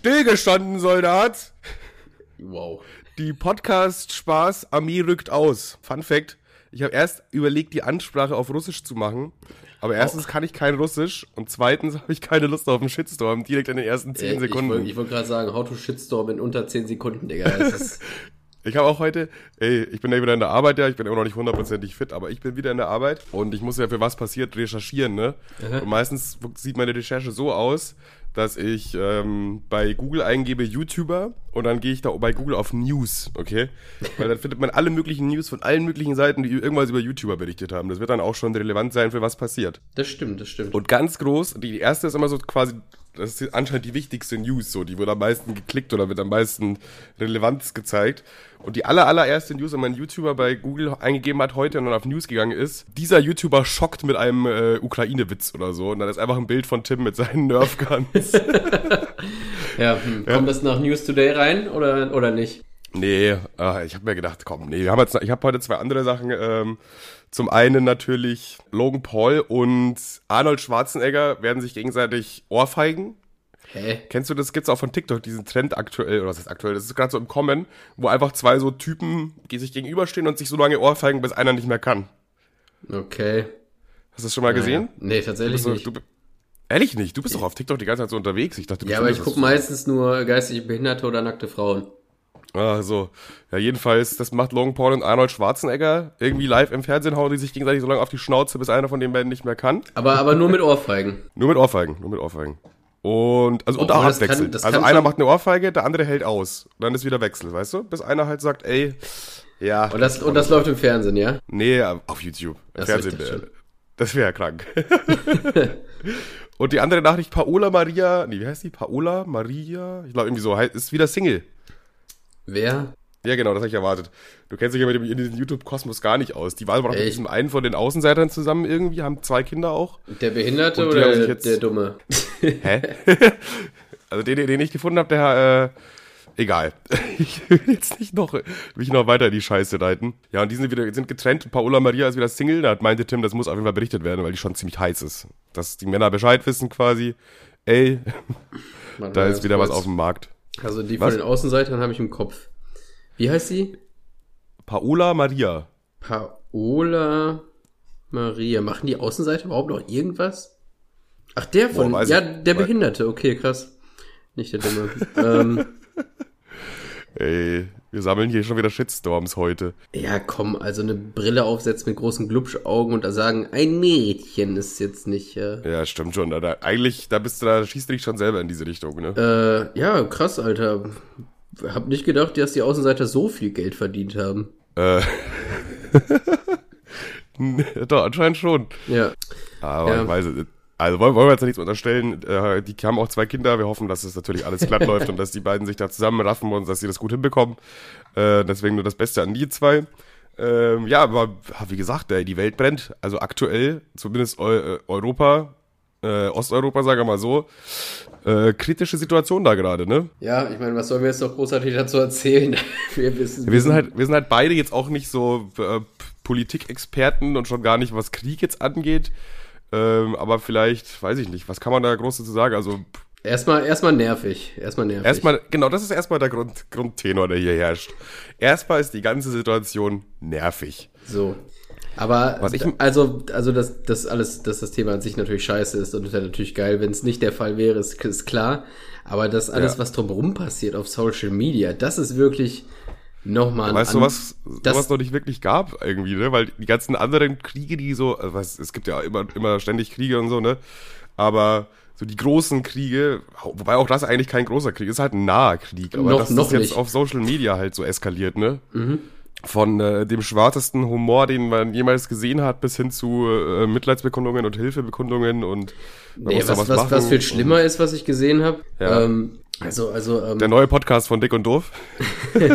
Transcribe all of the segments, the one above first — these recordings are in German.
Stillgestanden, Soldat. Wow. Die Podcast-Spaß-Armee rückt aus. Fun Fact: Ich habe erst überlegt, die Ansprache auf Russisch zu machen. Aber erstens kann ich kein Russisch und zweitens habe ich keine Lust auf einen Shitstorm direkt in den ersten 10 Äh, Ich Sekunden. wollte wollt gerade sagen, how to shitstorm in unter 10 Sekunden, Digga. Ich habe auch heute, ey, ich bin ja wieder in der Arbeit, ja, ich bin immer noch nicht hundertprozentig fit, aber ich bin wieder in der Arbeit und ich muss ja für was passiert recherchieren, ne? Und meistens sieht meine Recherche so aus, dass ich ähm, bei Google eingebe YouTuber und dann gehe ich da bei Google auf News, okay? Weil dann findet man alle möglichen News von allen möglichen Seiten, die irgendwas über YouTuber berichtet haben. Das wird dann auch schon relevant sein, für was passiert. das stimmt, das stimmt. Und ganz groß, die erste ist immer so quasi, das ist anscheinend die wichtigste News, so, die wird am meisten geklickt oder wird am meisten Relevanz gezeigt. Und die aller, allererste News, wenn man einen YouTuber bei Google eingegeben hat heute und dann auf News gegangen ist, dieser YouTuber schockt mit einem äh, Ukraine-Witz oder so. Und dann ist einfach ein Bild von Tim mit seinen Nerfguns. ja, hm. kommt das nach News Today rein oder, oder nicht? nee, äh, ich habe mir gedacht, komm, nee, wir haben jetzt, ich habe heute zwei andere Sachen. Ähm, zum einen natürlich Logan Paul und Arnold Schwarzenegger werden sich gegenseitig ohrfeigen. Hä? Kennst du das? Gibt's auch von TikTok, diesen Trend aktuell, oder was heißt aktuell? Das ist gerade so im Kommen, wo einfach zwei so Typen, die sich gegenüberstehen und sich so lange ohrfeigen, bis einer nicht mehr kann. Okay. Hast du das schon mal gesehen? Nee, tatsächlich So, nicht. du, ehrlich nicht? Du bist doch auf TikTok die ganze Zeit so unterwegs. Ich dachte, du ja, aber ich gucke meistens nur geistig Behinderte oder nackte Frauen. Ah, so. Ja, jedenfalls, das macht Logan Paul und Arnold Schwarzenegger. Irgendwie live im Fernsehen hauen die sich gegenseitig so lange auf die Schnauze, bis einer von den beiden nicht mehr kann. Aber, aber nur mit Ohrfeigen. Nur mit Ohrfeigen, nur mit Ohrfeigen. Und, also, und Obwohl, auch das kann- abwechselnd. das Also einer schon- macht eine Ohrfeige, der andere hält aus. Und dann ist wieder Wechsel, weißt du? Bis einer halt sagt, ey, ja. Und das, und das läuft im Fernsehen, ja? Nee, auf YouTube. So, ich Fernsehen. äh. Das wäre ja krank. Und die andere Nachricht, Paola Maria, nee, wie heißt die? Paola Maria? Ich glaube irgendwie so, ist wieder Single. Wer? Ja, genau, das habe ich erwartet. Du kennst dich ja mit dem in diesem YouTube-Kosmos gar nicht aus. Die war aber noch mit diesem einen von den Außenseitern zusammen irgendwie, haben zwei Kinder auch. Der Behinderte oder jetzt- der Dumme? Hä? also den, den ich gefunden habe, der, äh, egal. Ich will jetzt nicht noch, mich noch weiter in die Scheiße reiten. Ja, und die sind wieder, sind getrennt. Paola Maria ist wieder Single. Da meinte Tim, das muss auf jeden Fall berichtet werden, weil die schon ziemlich heiß ist. Dass die Männer Bescheid wissen quasi. Ey, Warte da ist wieder was auf dem Markt. Also die Was? von den Außenseitern habe ich im Kopf. Wie heißt sie? Paola Maria. Paola Maria. Machen die Außenseiter überhaupt noch irgendwas? Ach, der von. Boah, ja, der Behinderte. Okay, krass. Nicht der Dumme. ähm, Ey, wir sammeln hier schon wieder Shitstorms heute. ja, komm, also eine Brille aufsetzen mit großen Glubschaugen und da sagen, ein Mädchen ist jetzt nicht. Äh, Ja, stimmt schon. Da, da, eigentlich, da bist du, da schießt du dich schon selber in diese Richtung, ne? äh, ja, krass, Alter. Hab nicht gedacht, dass die Außenseiter so viel Geld verdient haben. Äh. Doch, anscheinend schon. Ja. Aber Ja. ich weiß es. Also wollen, wollen wir jetzt nichts unterstellen. Äh, die haben auch zwei Kinder. Wir hoffen, dass es natürlich alles glatt läuft und dass die beiden sich da zusammenraffen und dass sie das gut hinbekommen. Äh, deswegen nur das Beste an die zwei. Ähm, ja, aber wie gesagt, ey, die Welt brennt. Also aktuell, zumindest Eu äh, Europa, äh, Osteuropa, sagen wir mal so, äh, kritische Situation da gerade, ne? Ja, ich meine, was sollen wir jetzt noch großartig dazu erzählen? Wir wissen, Wir sind halt, wir sind halt beide jetzt auch nicht so äh, Politikexperten und schon gar nicht, was Krieg jetzt angeht. Ähm, aber vielleicht, weiß ich nicht, was kann man da groß dazu sagen? Also Erstmal, erstmal nervig. Erstmal nervig. erstmal, genau, das ist erstmal der Grund, Grundtenor, der hier herrscht. Erstmal ist die ganze Situation nervig. So. Aber Was ich- also, also dass das alles, dass das Thema an sich natürlich scheiße ist und wäre natürlich geil, wenn es nicht der Fall wäre, ist, ist klar. Aber das alles, Ja. was drumherum passiert auf Social Media, das ist wirklich nochmal Weißt du, was das- sowas noch nicht wirklich gab irgendwie, ne? Weil die ganzen anderen Kriege, die so, also was, es gibt ja immer, immer ständig Kriege und so, ne? Aber so die großen Kriege, wobei auch das eigentlich kein großer Krieg ist, halt ein naher Krieg. Aber Noch- das noch ist jetzt nicht. auf Social Media halt so eskaliert, ne? Von äh, dem schwarzesten Humor, den man jemals gesehen hat, bis hin zu äh, Mitleidsbekundungen und Hilfebekundungen und Nee, was, was, was, machen. viel schlimmer ist, was ich gesehen habe. Ja. Ähm, also, also, ähm, Der neue Podcast von Dick und Doof.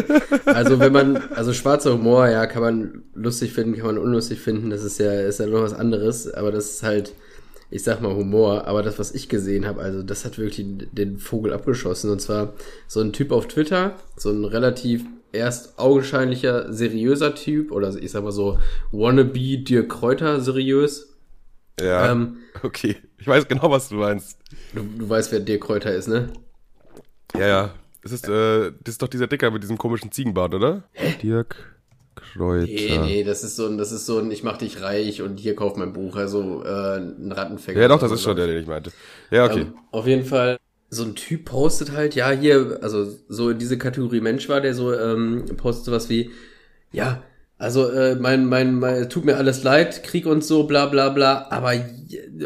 Also wenn man, also schwarzer Humor, ja, kann man lustig finden, kann man unlustig finden, das ist ja, ist ja noch was anderes, aber das ist halt, ich sag mal Humor, aber das, was ich gesehen habe, also das hat wirklich den Vogel abgeschossen und zwar so ein Typ auf Twitter, so ein relativ erst augenscheinlicher, seriöser Typ oder ich sag mal so wannabe Dirk Kräuter seriös. Ja. Ähm, okay. Ich weiß genau, was du meinst. du, du weißt, wer Dirk Kräuter ist, ne? Ja, ja. Das ist, äh, das ist doch dieser Dicker mit diesem komischen Ziegenbart, oder? Hä? Dirk Kräuter. Nee, nee, das ist so ein, das ist so ein, ich mach dich reich und hier kauf mein Buch, also äh, ein Rattenfänger. Ja, doch, das ist schon der, den ich meinte. Ja, okay. Ähm, auf jeden Fall, so ein Typ postet halt, ja, hier, also so in diese Kategorie Mensch war, der so ähm, postet sowas wie, ja, also äh, mein, mein, mein, tut mir alles leid, Krieg und so, bla bla bla, aber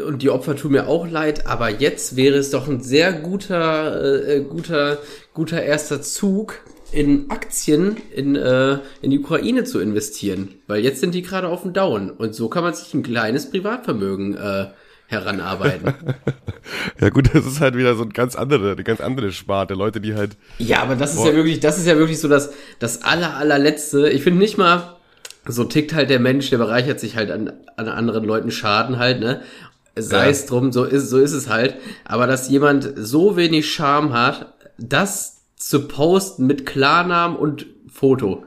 und die Opfer tun mir auch leid, aber jetzt wäre es doch ein sehr guter, äh, guter, guter erster Zug, in Aktien in, äh, in die Ukraine zu investieren, weil jetzt sind die gerade auf dem Down und so kann man sich ein kleines Privatvermögen äh, heranarbeiten. ja gut, das ist halt wieder so ein ganz andere, eine ganz andere Sparte, Leute, die halt. Ja, aber das ist ja wirklich, das ist ja wirklich so das, das aller, allerletzte. Ich finde nicht mal, so tickt halt der Mensch, der bereichert sich halt an, an anderen Leuten Schaden halt, ne? Sei ja. es drum, so ist, so ist es halt. Aber dass jemand so wenig Charme hat, das zu posten mit Klarnamen und Foto.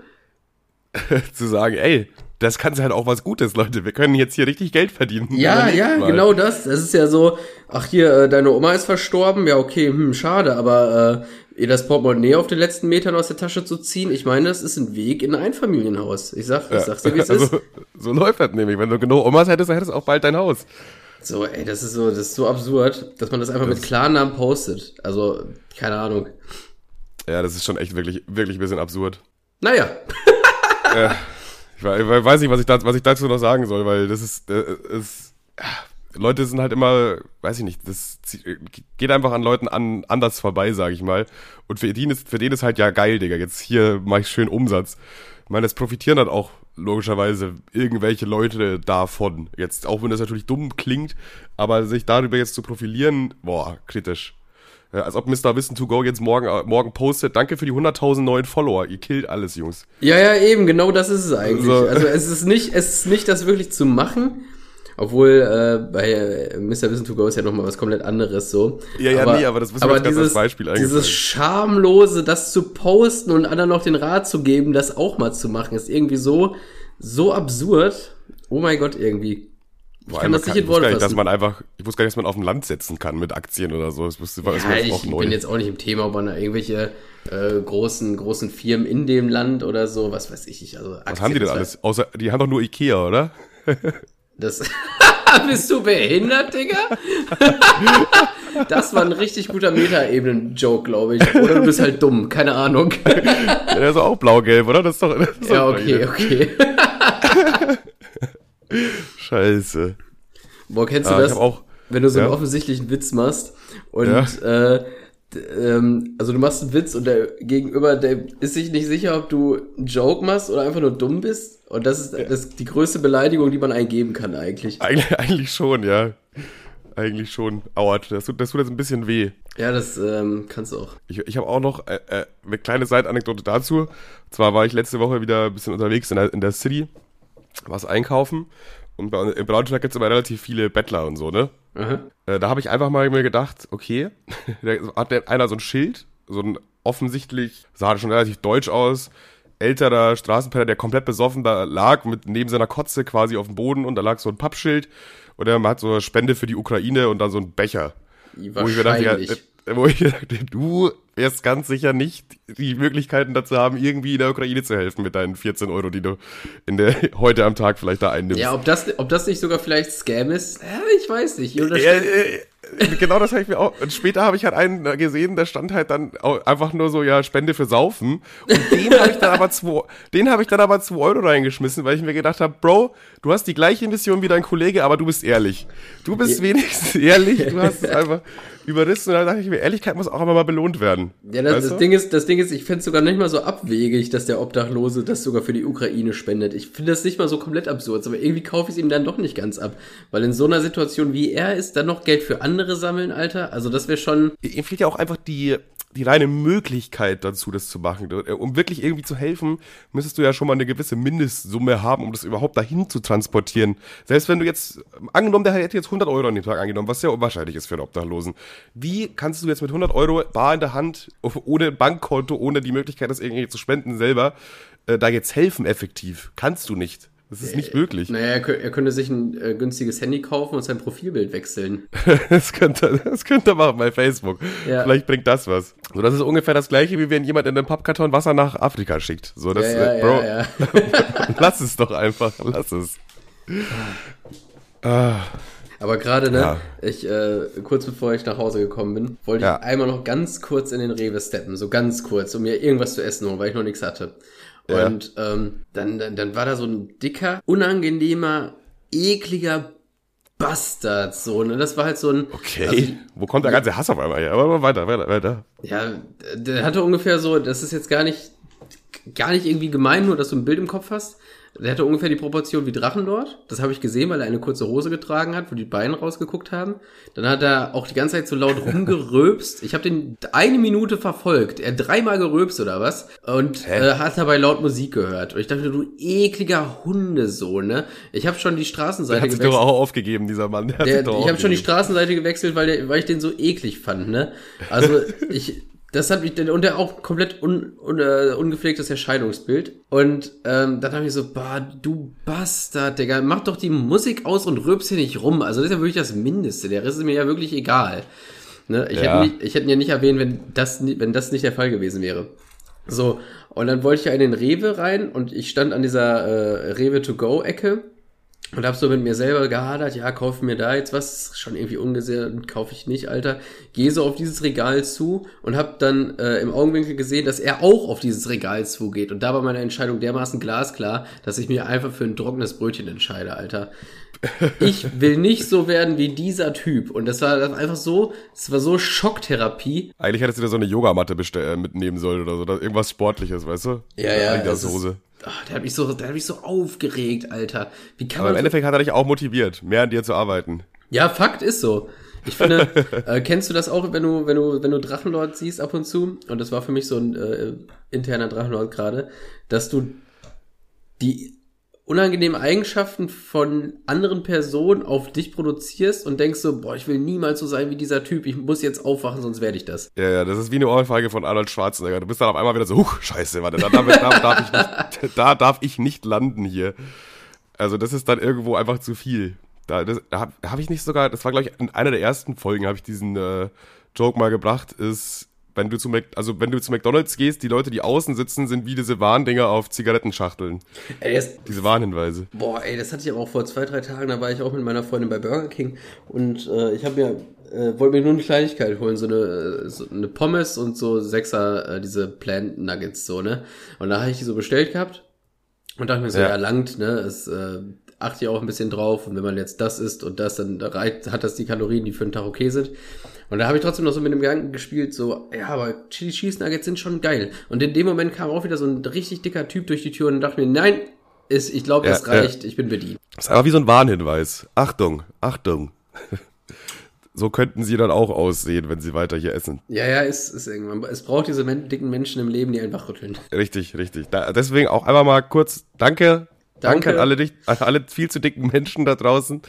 zu sagen, ey, das kann halt auch was Gutes, Leute. Wir können jetzt hier richtig Geld verdienen. Ja, ja, mal. genau das. Das ist ja so, ach hier, äh, deine Oma ist verstorben. Ja, okay, hm, schade, aber äh, ihr das Portemonnaie auf den letzten Metern aus der Tasche zu ziehen, ich meine, das ist ein Weg in ein Einfamilienhaus. Ich sag, ja. ich sag's dir, wie es also, ist. So läuft das nämlich. Wenn du genug Omas hättest, dann hättest du auch bald dein Haus. So, ey, das ist so, das ist so absurd, dass man das einfach das mit Klarnamen postet. Also, keine Ahnung. Ja, das ist schon echt wirklich, wirklich ein bisschen absurd. Naja. äh, ich, weiß nicht, was ich, da, was ich dazu noch sagen soll, weil das ist, äh, ist Leute sind halt immer, weiß ich nicht, das geht einfach an Leuten an, anders vorbei, sage ich mal. Und für den, ist, für den ist halt ja geil, Digga. Jetzt hier mache ich schön Umsatz. Ich meine, das profitieren halt auch logischerweise irgendwelche Leute davon. Jetzt, auch wenn das natürlich dumm klingt, aber sich darüber jetzt zu profilieren, boah, kritisch. Ja, als ob Mr. Wissen to Go jetzt morgen, äh, morgen postet. Danke für die 100.000 neuen Follower. Ihr killt alles, Jungs. Ja, ja, eben. Genau das ist es eigentlich. So. Also es ist nicht, es ist nicht das wirklich zu machen. Obwohl äh, bei äh, Mr. Wissen to Go ist ja nochmal was komplett anderes so. Ja, ja, aber, nee, aber das müssen wir dieses, als Beispiel eigentlich. Dieses schamlose, das zu posten und anderen noch den Rat zu geben, das auch mal zu machen, ist irgendwie so, so absurd. Oh mein Gott, irgendwie. Ich kann das nicht in Worte fassen. Dass man einfach, ich wusste gar nicht, dass man auf dem Land setzen kann mit Aktien oder so. Das wusste, das ja, ich bin jetzt auch nicht im Thema, ob man da irgendwelche äh, großen, großen Firmen in dem Land oder so, was weiß ich. Also Aktien was haben die denn alles? Außer, die haben doch nur Ikea, oder? Das bist du behindert, Digga? das war ein richtig guter Metaebenen-Joke, glaube ich. Oder du bist halt dumm, keine Ahnung. Der ist auch blau-gelb, oder? Das ist doch. Das ist ja, okay, okay. Scheiße. Boah, kennst du ah, das? Auch, wenn du so einen offensichtlichen Witz machst und ja. äh, ähm, also du machst einen Witz und der Gegenüber, der ist sich nicht sicher, ob du einen Joke machst oder einfach nur dumm bist. Und das ist, das ist die größte Beleidigung, die man eingeben kann eigentlich. Eigentlich, eigentlich schon, ja. Eigentlich schon. Aua, das tut, das tut jetzt ein bisschen weh. Ja, das ähm, kannst du auch. Ich, ich habe auch noch äh, äh, eine kleine Seitanekdote dazu. Und zwar war ich letzte Woche wieder ein bisschen unterwegs in der, in der City, was einkaufen. Und bei, in Braunschweig gibt es immer relativ viele Bettler und so, ne? Äh, da habe ich einfach mal mir gedacht, okay, da hat einer so ein Schild, so ein offensichtlich, sah schon relativ deutsch aus, älterer Straßenpenner, der komplett besoffen da lag, mit neben seiner Kotze quasi auf dem Boden und da lag so ein Pappschild und er hat so eine Spende für die Ukraine und dann so ein Becher. Wo ich mir dachte, ja, wo ich dachte, du wirst ganz sicher nicht die Möglichkeiten dazu haben, irgendwie in der Ukraine zu helfen mit deinen 14 Euro, die du in der, heute am Tag vielleicht da einnimmst. Ja, ob das, ob das nicht sogar vielleicht Scam ist, ich weiß nicht. Ja, äh, genau das habe ich mir auch. Und später habe ich halt einen gesehen, der stand halt dann einfach nur so, ja, Spende für Saufen. Und den habe ich dann aber zwei, den habe ich dann aber zwei Euro reingeschmissen, weil ich mir gedacht habe, Bro, du hast die gleiche Mission wie dein Kollege, aber du bist ehrlich. Du bist wenigstens ehrlich, du hast es einfach überrissen. Und da dachte ich mir, Ehrlichkeit muss auch immer mal belohnt werden. Ja, das, das Ding ist, das Ding ist, ich finde es sogar nicht mal so abwegig, dass der Obdachlose das sogar für die Ukraine spendet. Ich finde das nicht mal so komplett absurd, aber irgendwie kaufe ich es ihm dann doch nicht ganz ab. Weil in so einer Situation wie er ist, dann noch Geld für andere sammeln, Alter. Also das wäre schon. Ihm fehlt ja auch einfach die, die reine Möglichkeit dazu, das zu machen. Um wirklich irgendwie zu helfen, müsstest du ja schon mal eine gewisse Mindestsumme haben, um das überhaupt dahin zu transportieren. Selbst wenn du jetzt, angenommen, der hätte jetzt 100 Euro an den Tag angenommen, was sehr unwahrscheinlich ist für einen Obdachlosen. Wie kannst du jetzt mit 100 Euro bar in der Hand, ohne Bankkonto, ohne die Möglichkeit, das irgendwie zu spenden selber, äh, da jetzt helfen effektiv? Kannst du nicht. Das ist nicht möglich. Naja, er, er könnte sich ein äh, günstiges Handy kaufen und sein Profilbild wechseln. Das könnte, das könnte er machen bei Facebook. Ja. Vielleicht bringt das was. So, das ist ungefähr das gleiche, wie wenn jemand in einem Pappkarton Wasser nach Afrika schickt. So, das, ja, äh, ja, Bro, ja, ja. lass es doch einfach, lass es. Ah, Aber gerade, ne, Ja. ich, äh, kurz bevor ich nach Hause gekommen bin, wollte Ja. ich einmal noch ganz kurz in den Rewe steppen, so ganz kurz, um mir irgendwas zu essen holen, weil ich noch nichts hatte. Ja. Und ähm, dann, dann, dann war da so ein dicker, unangenehmer, ekliger Bastard, so, ne? Das war halt so ein. okay. Also, Wo kommt der ganze Hass auf einmal her? Aber weiter, weiter, weiter. ja, der hatte ungefähr so, das ist jetzt gar nicht, gar nicht irgendwie gemein, nur dass du ein Bild im Kopf hast. Der hatte ungefähr die Proportion wie Drachenlord. Das habe ich gesehen, weil er eine kurze Hose getragen hat, wo die Beine rausgeguckt haben. Dann hat er auch die ganze Zeit so laut rumgeröpst. Ich habe den eine Minute verfolgt. Er hat dreimal geröpst oder was. Und äh, hat dabei laut Musik gehört. Und ich dachte, du ekliger Hundesohn, ne? Ich habe schon die Der Straßenseite hat sich doch gewechselt. auch aufgegeben, dieser Mann. Der hat Der, ich habe schon die. Straßenseite gewechselt, weil, der, weil ich den so eklig fand, ne? Also ich, das hat mich, und der auch komplett un, un, äh, ungepflegtes Erscheinungsbild. Und ähm, dann habe ich so, bah, du Bastard, Digga, mach doch die Musik aus und rülpst hier nicht rum. Also das ist ja wirklich das Mindeste. Der Rest ist mir ja wirklich egal. Ne? Ich, Ja. hätte ich hätte ihn ja nicht erwähnt, wenn das, wenn das nicht der Fall gewesen wäre. So, und dann wollte ich ja in den Rewe rein und ich stand an dieser äh, Rewe to go Ecke und hab so mit mir selber gehadert, ja, kauf mir da jetzt was, schon irgendwie ungesehen, kaufe ich nicht, Alter. Gehe so auf dieses Regal zu und hab dann äh, im Augenwinkel gesehen, dass er auch auf dieses Regal zugeht. Und da war meine Entscheidung dermaßen glasklar, dass ich mir einfach für ein trockenes Brötchen entscheide, Alter. Ich will nicht so werden wie dieser Typ. Und das war einfach so, es war so Schocktherapie. Eigentlich hättest du dir so eine Yogamatte bestell- äh, mitnehmen sollen oder so. Irgendwas Sportliches, weißt du? Ja, ja, Adidas ist-. Ach, der hat mich so, der hat mich so aufgeregt, Alter. Wie kann Aber im man so Endeffekt hat er dich auch motiviert, mehr an dir zu arbeiten. Ja, Fakt ist so. Ich finde, äh, kennst du das auch, wenn du, wenn du, wenn du Drachenlord siehst ab und zu? Und das war für mich so ein äh, interner Drachenlord gerade, dass du die unangenehmen Eigenschaften von anderen Personen auf dich produzierst und denkst so, boah, ich will niemals so sein wie dieser Typ, ich muss jetzt aufwachen, sonst werde ich das. Ja, ja, das ist wie eine Ohrfeige von Arnold Schwarzenegger. Du bist dann auf einmal wieder so, huch, scheiße, warte, da, da, da, darf ich nicht, da darf ich nicht landen hier. Also das ist dann irgendwo einfach zu viel. Da, das, da habe hab ich nicht sogar, das war glaube ich in einer der ersten Folgen, habe ich diesen äh, Joke mal gebracht, ist, wenn du zu Mac, also wenn du zu McDonalds gehst, die Leute, die außen sitzen, sind wie diese Warndinger auf Zigarettenschachteln. Ey, das, Diese Warnhinweise. Boah, ey, das hatte ich aber auch vor zwei, drei Tagen, da war ich auch mit meiner Freundin bei Burger King und äh, ich habe mir, äh, wollte mir nur eine Kleinigkeit holen, so eine, äh, so eine Pommes und so Sechser, äh, diese Plant Nuggets, so, ne? Und da habe ich die so bestellt gehabt und dachte mir so, Ja. ja, langt, ne? Es äh, achte ich auch ein bisschen drauf und wenn man jetzt das isst und das, dann reicht, hat das die Kalorien, die für einen Tag okay sind. Und da habe ich trotzdem noch so mit dem Gedanken gespielt, so, ja, aber Chili Cheese Nuggets sind schon geil. Und in dem Moment kam auch wieder so ein richtig dicker Typ durch die Tür und dachte mir, nein, ist, ich glaube, Ja, das reicht, ich bin bedient. Das ist einfach wie so ein Warnhinweis. Achtung, Achtung. So könnten sie dann auch aussehen, wenn sie weiter hier essen. Ja, ja, ist, ist irgendwann. Es braucht diese men dicken Menschen im Leben, die einfach rütteln. Richtig, richtig. Da, deswegen auch einmal mal kurz Danke. Danke, Danke. an alle, an alle viel zu dicken Menschen da draußen,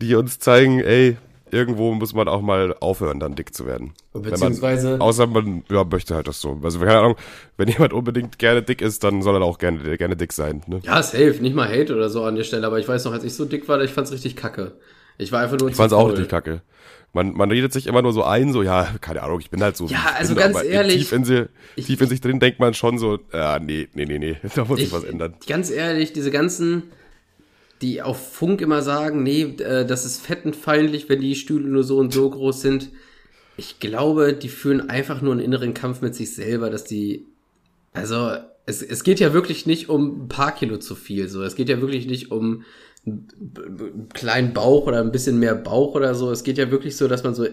die uns zeigen, ey, irgendwo muss man auch mal aufhören, dann dick zu werden. Beziehungsweise- Man, außer man ja, möchte halt das so. Also, keine Ahnung, wenn jemand unbedingt gerne dick ist, dann soll er auch gerne, gerne dick sein. Ne? Ja, safe, nicht mal Hate oder so an der Stelle, aber ich weiß noch, als ich so dick war, ich fand's richtig kacke. Ich war einfach nur Ich fand's auch richtig kacke. Man, man redet sich immer nur so ein, so, ja, keine Ahnung, ich bin halt so. Ja, also bin, ganz ehrlich, Tief in, sie, ich- tief in sich drin denkt man schon so, ja, nee, nee, nee, nee, da muss sich Ich, was ändern. ganz ehrlich, diese ganzen, die auf Funk immer sagen, nee, äh, das ist fettenfeindlich, wenn die Stühle nur so und so groß sind. Ich glaube, die führen einfach nur einen inneren Kampf mit sich selber, dass die, also, es, es geht ja wirklich nicht um ein paar Kilo zu viel, so. Es geht ja wirklich nicht um kleinen Bauch oder ein bisschen mehr Bauch oder so. Es geht ja wirklich so, dass man so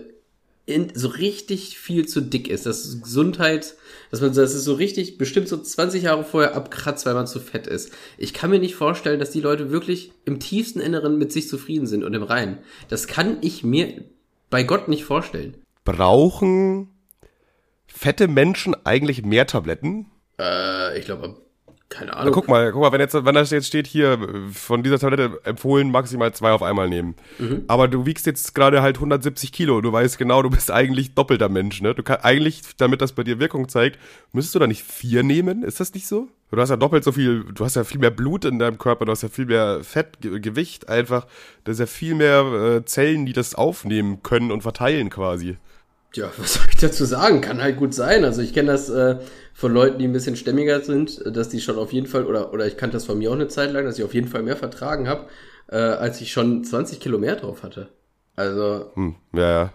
in, so richtig viel zu dick ist. Das ist Gesundheit, dass man, das ist so richtig, bestimmt so 20 Jahre vorher abkratzt, weil man zu fett ist. Ich kann mir nicht vorstellen, dass die Leute wirklich im tiefsten Inneren mit sich zufrieden sind und im Reinen. Das kann ich mir bei Gott nicht vorstellen. Brauchen fette Menschen eigentlich mehr Tabletten? Äh, ich glaube, Keine Na, Ahnung. guck mal, guck mal, wenn jetzt, wenn da jetzt steht hier, von dieser Tablette empfohlen maximal zwei auf einmal nehmen. Mhm. Aber du wiegst jetzt gerade halt 170 Kilo. Du weißt genau, du bist eigentlich doppelter Mensch, ne? Du kannst eigentlich, damit das bei dir Wirkung zeigt, müsstest du da nicht vier nehmen? Ist das nicht so? Du hast ja doppelt so viel, du hast ja viel mehr Blut in deinem Körper, du hast ja viel mehr Fett, Ge- Gewicht einfach. Da ist ja viel mehr äh, Zellen, die das aufnehmen können und verteilen quasi. Ja, was soll ich dazu sagen? Kann halt gut sein. Also ich kenne das äh, von Leuten, die ein bisschen stämmiger sind, dass die schon auf jeden Fall, oder, oder ich kannte das von mir auch eine Zeit lang, dass ich auf jeden Fall mehr vertragen habe, äh, als ich schon 20 Kilo mehr drauf hatte. Also, Hm, ja, ja.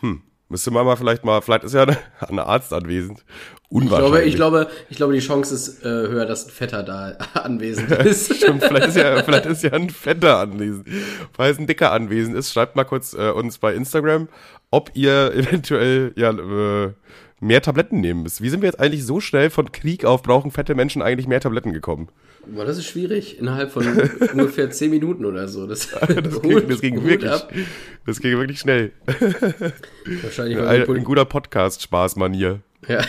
Hm. Müsste man mal vielleicht mal, vielleicht ist ja eine Arzt anwesend. ich glaube, Unwahrscheinlich. ich glaube, ich glaube, die Chance ist äh, höher, dass ein Fetter da anwesend ist. Stimmt, vielleicht ist ja, vielleicht ist ja ein Fetter anwesend. Falls ein Dicker anwesend ist, schreibt mal kurz äh, uns bei Instagram, ob ihr eventuell ja äh, mehr Tabletten nehmen müsst. Wie sind wir jetzt eigentlich so schnell von Krieg auf brauchen fette Menschen eigentlich mehr Tabletten gekommen? Boah, das ist schwierig. Innerhalb von ungefähr 10 Minuten oder so. Das, Das ging, das ging wirklich, ab. das ging wirklich schnell. Wahrscheinlich, Ein, ein guter Podcast-Spaß-Manier. Ja.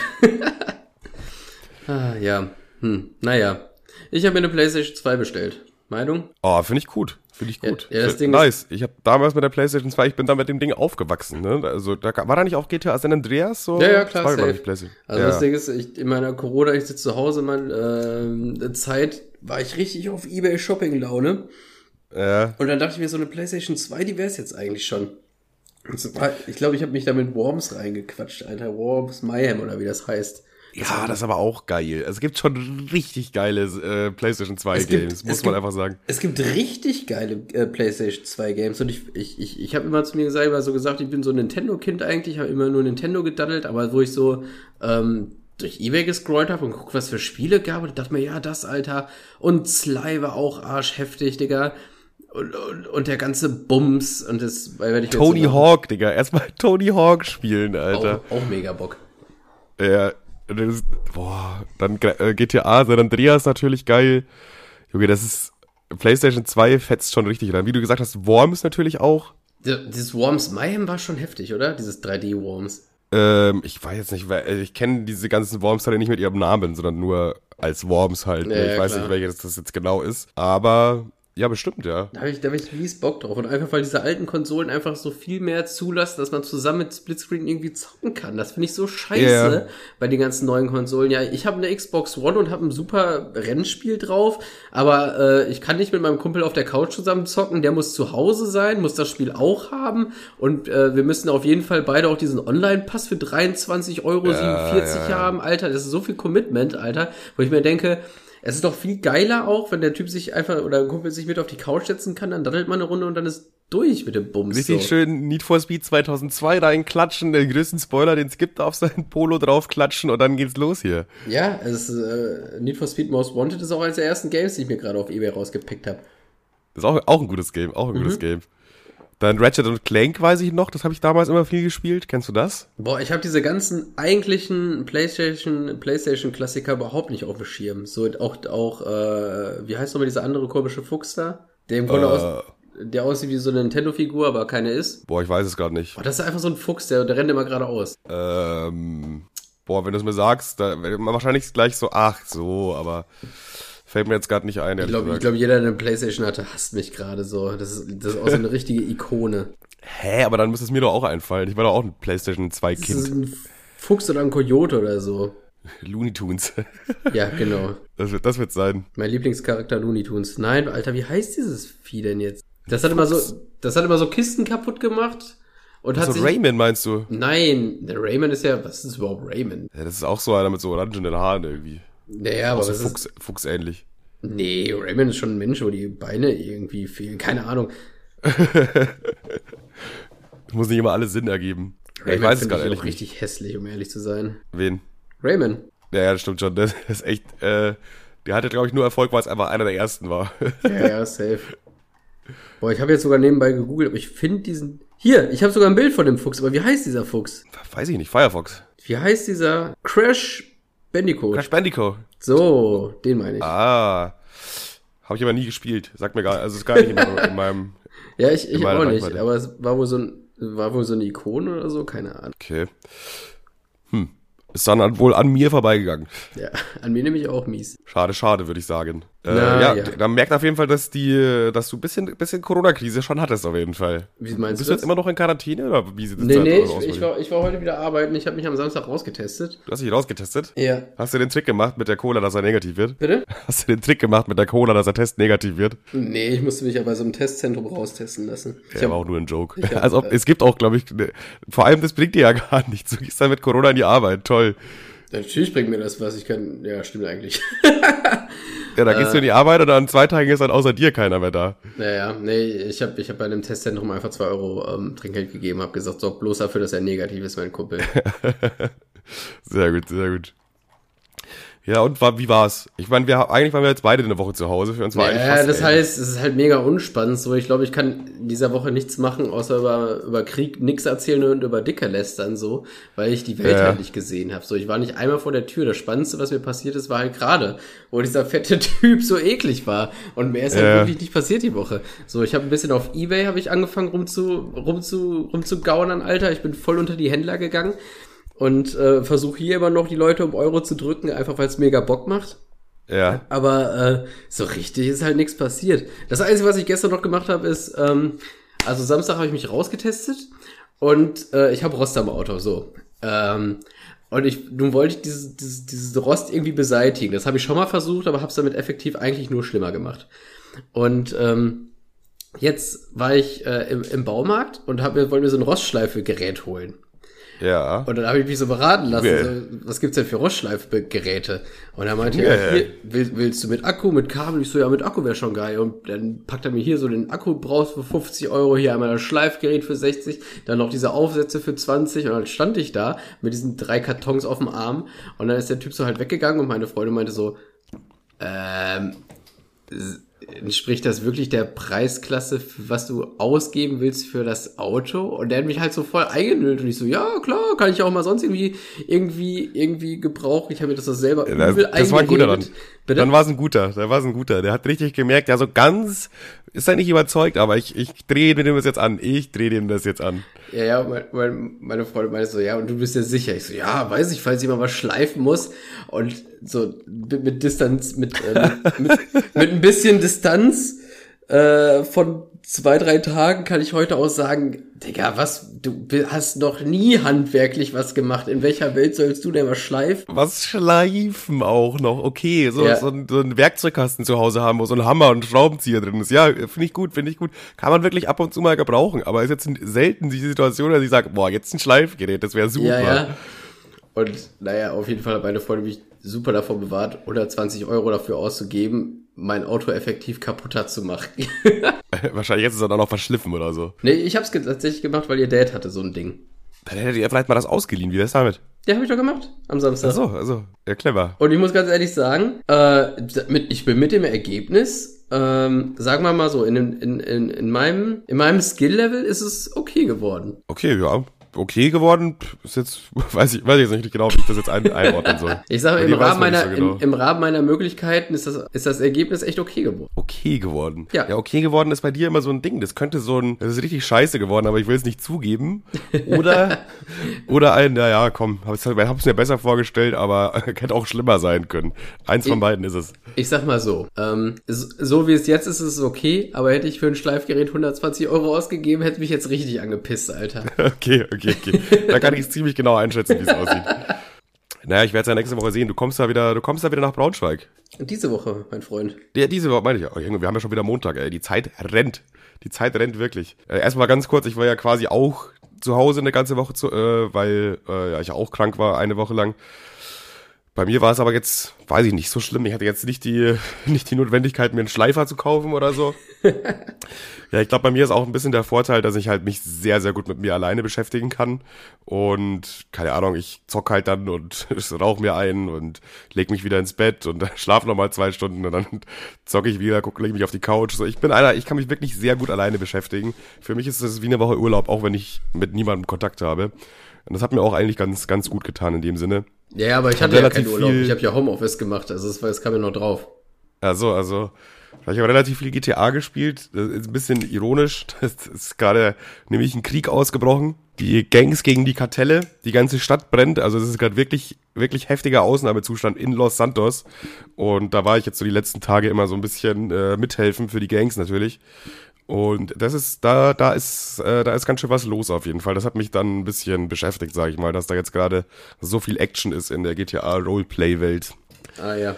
ah, ja. Hm. Naja. Ich habe mir eine PlayStation 2 bestellt. Meinung? Oh, finde ich gut. Finde ich gut. Ja, ja, das Find- nice. Ich habe damals mit der PlayStation 2, ich bin da mit dem Ding aufgewachsen. Ne? Also da war da nicht auch GTA San Andreas so? Ja, ja, klar, Das war, ich, PlayStation. Also ja. das Ding ist, ich, in meiner Corona, ich sitze zu Hause, man, äh, Zeit war ich richtig auf Ebay Shopping Laune. ja. Und dann dachte ich mir, so eine PlayStation 2, die wär's jetzt eigentlich schon. Ich glaube, ich habe mich da mit Worms reingequatscht, Alter. Worms Mayhem oder wie das heißt. Ja, das ist aber auch geil. Es gibt schon richtig geile äh, PlayStation 2 Es gibt- Games, muss man gibt- einfach sagen. Es gibt richtig geile äh, PlayStation 2 Games und ich, ich, ich, ich habe immer zu mir selber so gesagt, ich bin so ein Nintendo-Kind eigentlich, habe immer nur Nintendo gedaddelt, aber wo ich so ähm, durch Ebay gescrollt habe und guck, was für Spiele gab und dachte mir, ja, das, Alter. Und Sly war auch arschheftig, Digga. Und, und, und der ganze Bums und das, weil wenn ich Tony Hawk, Digga. Erstmal Tony Hawk spielen, Alter. auch, auch mega Bock. Ja, boah, dann äh, GTA San Andreas natürlich geil. Junge, das ist PlayStation 2 fetzt schon richtig rein. Wie du gesagt hast, Worms natürlich auch. Dieses Worms Mayhem war schon heftig, oder? Dieses 3D-Worms. Ähm, ich weiß jetzt nicht, weil äh, ich kenne diese ganzen Worms-Teile nicht mit ihrem Namen, sondern nur als Worms halt. Ja, ich weiß klar. nicht, welches das jetzt genau ist. Aber ja, bestimmt, ja. Da habe ich, da hab ich mies Bock drauf. Und einfach, weil diese alten Konsolen einfach so viel mehr zulassen, dass man zusammen mit Splitscreen irgendwie zocken kann. Das finde ich so scheiße Ja. bei den ganzen neuen Konsolen. Ja, ich habe eine Xbox One und habe ein super Rennspiel drauf, aber äh, ich kann nicht mit meinem Kumpel auf der Couch zusammen zocken. Der muss zu Hause sein, muss das Spiel auch haben. Und äh, wir müssen auf jeden Fall beide auch diesen Online-Pass für 23,47 Euro Ja, ja, ja. haben. Alter, das ist so viel Commitment, Alter. Wo ich mir denke, es ist doch viel geiler auch, wenn der Typ sich einfach oder ein Kumpel sich mit auf die Couch setzen kann, dann daddelt man eine Runde und dann ist durch mit dem Bums. Richtig so. schön Need for Speed 2002 reinklatschen, den größten Spoiler, den es gibt, auf sein Polo draufklatschen und dann geht's los hier. Ja, es ist, äh, Need for Speed Most Wanted ist auch eines der ersten Games, die ich mir gerade auf Ebay rausgepickt habe. Das ist auch, auch ein gutes Game, auch ein gutes Mhm. Game. Dann Ratchet und Clank weiß ich noch, das habe ich damals immer viel gespielt. Kennst du das? Boah, ich habe diese ganzen eigentlichen PlayStation PlayStation Klassiker überhaupt nicht auf dem Schirm. So auch auch äh, wie heißt nochmal dieser andere komische Fuchs da? Der im Grunde Äh. aus, der aussieht wie so eine Nintendo Figur, aber keine ist. Boah, ich weiß es gerade nicht. Boah, das ist einfach so ein Fuchs, der, der rennt immer geradeaus. Ähm, boah, wenn du es mir sagst, da wahrscheinlich gleich so, ach so, aber fällt mir jetzt gerade nicht ein, Ich glaube, glaub, jeder, der eine Playstation hatte, hasst mich gerade so. Das ist, das ist auch so eine richtige Ikone. Hä, aber dann müsste es mir doch auch einfallen. Ich war doch auch ein PlayStation 2 Das ist Kind. ein Fuchs oder ein Coyote oder so. Looney Tunes. Ja, genau. Das wird, das wird sein. Mein Lieblingscharakter Looney Tunes. Nein, Alter, wie heißt dieses Vieh denn jetzt? Das hat immer so, das hat immer so Kisten kaputt gemacht und hat So sich. Rayman meinst du? Nein, der Rayman ist ja, was ist überhaupt Rayman? Ja, das ist auch so einer mit so orangenen Haaren irgendwie. Naja, aber so was Fuchs, Fuchs ähnlich. ist, nee, Rayman ist schon ein Mensch, wo die Beine irgendwie fehlen. Keine Ahnung. Das muss nicht immer alles Sinn ergeben. Ja, ich Rayman weiß es gerade ich ehrlich auch nicht. richtig hässlich, um ehrlich zu sein. Wen? Rayman. Ja, ja, das stimmt schon. Das ist echt, äh, der hatte, glaube ich, nur Erfolg, weil es einfach einer der ersten war. Ja, ja, safe. Boah, ich habe jetzt sogar nebenbei gegoogelt, aber ich finde diesen. Hier, ich habe sogar ein Bild von dem Fuchs, aber wie heißt dieser Fuchs? Weiß ich nicht, Firefox. Wie heißt dieser Crash Bandicoot? Crash Bandicoot. So, den meine ich. Ah. Habe ich aber nie gespielt. Sagt mir gar also ist gar nicht in, meinem- in meinem. ja, ich, ich auch nicht, Reichweite. aber es war wohl so ein war wohl so eine Ikone oder so, keine Ahnung. Okay. Hm. Ist dann wohl an mir vorbeigegangen. Ja, an mir nämlich auch mies. Schade, schade, würde ich sagen. Äh, Na, ja, ja, dann merkt auf jeden Fall, dass die, dass du ein bisschen, bisschen Corona-Krise schon hattest, auf jeden Fall. Wie meinst Bist du jetzt immer noch in Quarantäne oder wie sieht es nee, nee, aus? Ich, ich, war, ich war heute wieder arbeiten. Ich habe mich am Samstag rausgetestet. Du hast dich rausgetestet? Ja. Hast du den Trick gemacht mit der Cola, dass er negativ wird? Bitte? Hast du den Trick gemacht mit der Cola, dass der Test negativ wird? Nee, ich musste mich ja bei so einem Testzentrum raustesten lassen. Ja, war auch nur ein Joke. Hab, also, es gibt auch, glaube ich, ne, vor allem das bringt dir ja gar nichts. Du gehst dann mit Corona in die Arbeit. Toll. Natürlich bringt mir das was. Ich kann, ja, stimmt eigentlich. ja, da gehst äh, du in die Arbeit und an zwei Tagen ist dann außer dir keiner mehr da. Naja, nee, ich habe ich hab bei einem Testzentrum einfach zwei Euro ähm, Trinkgeld gegeben, habe gesagt, sorg bloß dafür, dass er negativ ist, mein Kumpel. sehr gut, sehr gut. Ja, und war, wie war's? Ich meine, wir eigentlich waren wir jetzt beide eine Woche zu Hause. Für uns war ja, fast, das heißt, es ist halt mega unspannend. So, ich glaube, ich kann dieser Woche nichts machen, außer über, über Krieg nichts erzählen und über Dicke lästern, so, weil ich die Welt ja. halt nicht gesehen habe. So, ich war nicht einmal vor der Tür. Das Spannendste, was mir passiert ist, war halt gerade, wo dieser fette Typ so eklig war. Und mehr ist halt ja. halt wirklich nicht passiert die Woche. So, ich habe ein bisschen auf Ebay habe ich angefangen rum zu, rum zu, rum zu gauern, Alter. Ich bin voll unter die Händler gegangen und äh, versuche hier immer noch die Leute um Euro zu drücken, einfach weil es mega Bock macht. Ja. Aber äh, so richtig ist halt nichts passiert. Das Einzige, was ich gestern noch gemacht habe, ist, ähm, also Samstag habe ich mich rausgetestet und äh, ich habe Rost am Auto, so. Ähm, und ich, nun wollte ich dieses, dieses, dieses Rost irgendwie beseitigen. Das habe ich schon mal versucht, aber habe es damit effektiv eigentlich nur schlimmer gemacht. Und ähm, jetzt war ich äh, im, im Baumarkt und hab, wollte mir so ein Rostschleife-Gerät holen. Ja. Und dann habe ich mich so beraten lassen, okay. so, was gibt's denn für Rostschleifgeräte? Und er meinte okay. er, hier, willst, willst du mit Akku, mit Kabel? Ich so, ja, mit Akku wäre schon geil. Und dann packt er mir hier so den Akku, brauchst für 50 Euro, hier einmal das Schleifgerät für 60, dann noch diese Aufsätze für 20 und dann stand ich da mit diesen drei Kartons auf dem Arm und dann ist der Typ so halt weggegangen und meine Freundin meinte so, ähm, entspricht das wirklich der Preisklasse, was du ausgeben willst für das Auto? Und der hat mich halt so voll eingenüllt und ich so, ja, klar, kann ich auch mal sonst irgendwie, irgendwie, irgendwie gebrauchen. Ich habe mir das, das selber ja, übel Das, das war ein guter dann. Bitte? Dann war es ein guter, da war es ein guter. Der hat richtig gemerkt, ja, so ganz ist er nicht überzeugt, aber ich, ich drehe dem das jetzt an. Ich drehe dem das jetzt an. Ja, ja, mein, mein, meine Freundin meinte so, ja, und du bist ja sicher. Ich so, ja, weiß ich, falls jemand was schleifen muss. Und so mit, mit Distanz, mit, äh, mit, mit, mit ein bisschen Distanz äh, von zwei, drei Tagen kann ich heute auch sagen, Digga, was, du hast noch nie handwerklich was gemacht. In welcher Welt sollst du denn was schleifen? Was schleifen auch noch? Okay, so, ja. so, ein, so ein Werkzeugkasten zu Hause haben, wo so ein Hammer und Schraubenzieher drin ist. Ja, finde ich gut, finde ich gut. Kann man wirklich ab und zu mal gebrauchen, aber ist jetzt selten die Situation, dass ich sage, boah, jetzt ein Schleifgerät, das wäre super. Ja, ja. Und naja, auf jeden Fall hat meine Freundin mich super davor bewahrt, 120 Euro dafür auszugeben, mein Auto effektiv kaputter zu machen. Wahrscheinlich jetzt ist er dann noch verschliffen oder so. Nee, ich hab's tatsächlich gemacht, weil ihr Dad hatte so ein Ding. Dann hättet ihr vielleicht mal das ausgeliehen. Wie wär's damit? Ja, habe ich doch gemacht am Samstag. Ach so, also, ja, clever. Und ich muss ganz ehrlich sagen, äh, mit, ich bin mit dem Ergebnis, ähm, sagen wir mal so, in, in, in, in meinem, in meinem Skill-Level ist es okay geworden. Okay, ja okay geworden. Ist jetzt, weiß ich, weiß ich jetzt nicht genau, wie ich das jetzt ein, einordnen soll. Ich sage, im Rahmen meiner, so genau. im, im, Rahmen meiner Möglichkeiten ist das, ist das Ergebnis echt okay geworden. Okay geworden. Ja. Ja, okay geworden ist bei dir immer so ein Ding. Das könnte so ein, das ist richtig scheiße geworden, aber ich will es nicht zugeben. Oder, oder ein, naja, komm, hab's, hab's mir besser vorgestellt, aber hätte auch schlimmer sein können. Eins ich, von beiden ist es. Ich sag mal so, ähm, so wie es jetzt ist, ist es okay, aber hätte ich für ein Schleifgerät 120 Euro ausgegeben, hätte mich jetzt richtig angepisst, Alter. okay, okay okay, okay. Da kann ich ziemlich genau einschätzen, wie es aussieht. Naja, ich werde es ja nächste Woche sehen. Du kommst da wieder, du kommst da wieder nach Braunschweig. Diese Woche, mein Freund. Ja, diese Woche meine ich ja. Oh, wir haben ja schon wieder Montag, ey. Die Zeit rennt. Die Zeit rennt wirklich. Äh, erstmal ganz kurz, ich war ja quasi auch zu Hause eine ganze Woche, zu, äh, weil äh, ja, ich auch krank war, eine Woche lang. Bei mir war es aber jetzt, weiß ich nicht, so schlimm. Ich hatte jetzt nicht die, nicht die Notwendigkeit, mir einen Schleifer zu kaufen oder so. ja, ich glaube, bei mir ist auch ein bisschen der Vorteil, dass ich halt mich sehr, sehr gut mit mir alleine beschäftigen kann. Und keine Ahnung, ich zock halt dann und rauche mir ein und leg mich wieder ins Bett und schlafe nochmal zwei Stunden und dann zocke ich wieder, gucke, lege mich auf die Couch. So, ich bin einer, ich kann mich wirklich sehr gut alleine beschäftigen. Für mich ist es wie eine Woche Urlaub, auch wenn ich mit niemandem Kontakt habe. Und das hat mir auch eigentlich ganz, ganz gut getan in dem Sinne. Ja, aber ich hatte ja keinen Urlaub. Ich habe ja Homeoffice gemacht, also das kam ja noch drauf. Also, also, ich habe relativ viel GTA gespielt. Das ist ein bisschen ironisch. Das ist gerade nämlich ein Krieg ausgebrochen. Die Gangs gegen die Kartelle. Die ganze Stadt brennt. Also es ist gerade wirklich, wirklich heftiger Ausnahmezustand in Los Santos. Und da war ich jetzt so die letzten Tage immer so ein bisschen äh, mithelfen für die Gangs natürlich. Und das ist, da, da ist, äh, da ist ganz schön was los auf jeden Fall. Das hat mich dann ein bisschen beschäftigt, sage ich mal, dass da jetzt gerade so viel Action ist in der GTA Roleplay-Welt. Ah ja.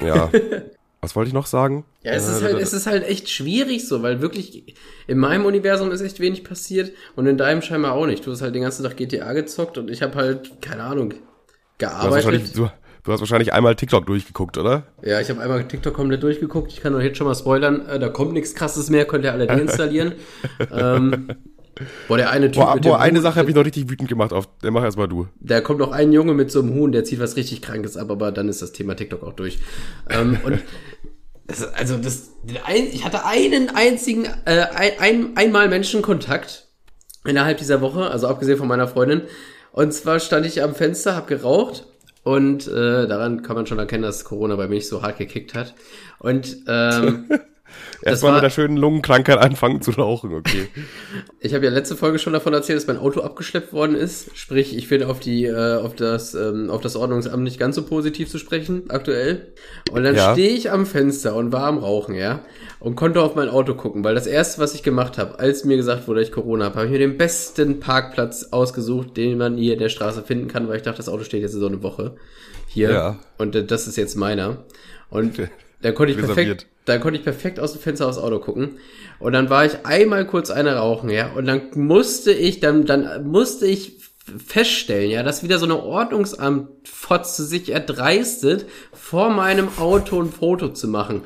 Ja. Was wollte ich noch sagen? Ja, es ist, halt, es ist halt echt schwierig so, weil wirklich in meinem Universum ist echt wenig passiert und in deinem scheinbar auch nicht. Du hast halt den ganzen Tag GTA gezockt und ich habe halt, keine Ahnung, gearbeitet. Du, du hast wahrscheinlich einmal TikTok durchgeguckt, oder? Ja, ich habe einmal TikTok komplett durchgeguckt. Ich kann doch jetzt schon mal spoilern. Äh, da kommt nichts krasses mehr, könnt ihr alle deinstallieren. ähm, Boah, der eine Typ boah, boah, eine Huhn, Sache habe ich noch richtig wütend gemacht. Auf, der mach erstmal du. Da kommt noch ein Junge mit so einem Huhn, der zieht was richtig Krankes ab, aber dann ist das Thema TikTok auch durch. ähm, und das, also das, ich hatte einen einzigen, äh, ein, einmal Menschenkontakt innerhalb dieser Woche, also abgesehen von meiner Freundin. Und zwar stand ich am Fenster, hab geraucht und äh, daran kann man schon erkennen, dass Corona bei mir nicht so hart gekickt hat. Und ähm, Erstmal mit der schönen Lungenkrankheit anfangen zu rauchen, okay. ich habe ja letzte Folge schon davon erzählt, dass mein Auto abgeschleppt worden ist. Sprich, ich bin auf die, äh, auf das, ähm, auf das Ordnungsamt nicht ganz so positiv zu sprechen, aktuell. Und dann ja. stehe ich am Fenster und war am Rauchen, ja. Und konnte auf mein Auto gucken, weil das erste, was ich gemacht habe, als mir gesagt wurde, ich Corona habe, habe ich mir den besten Parkplatz ausgesucht, den man hier in der Straße finden kann, weil ich dachte, das Auto steht jetzt so eine Woche hier. Ja. Und äh, das ist jetzt meiner. Und da konnte ich perfekt, da konnte ich perfekt aus dem Fenster aufs Auto gucken. Und dann war ich einmal kurz eine rauchen, ja. Und dann musste ich, dann, dann musste ich feststellen, ja, dass wieder so eine Ordnungsamt-Fotze sich erdreistet, vor meinem Auto ein Foto zu machen.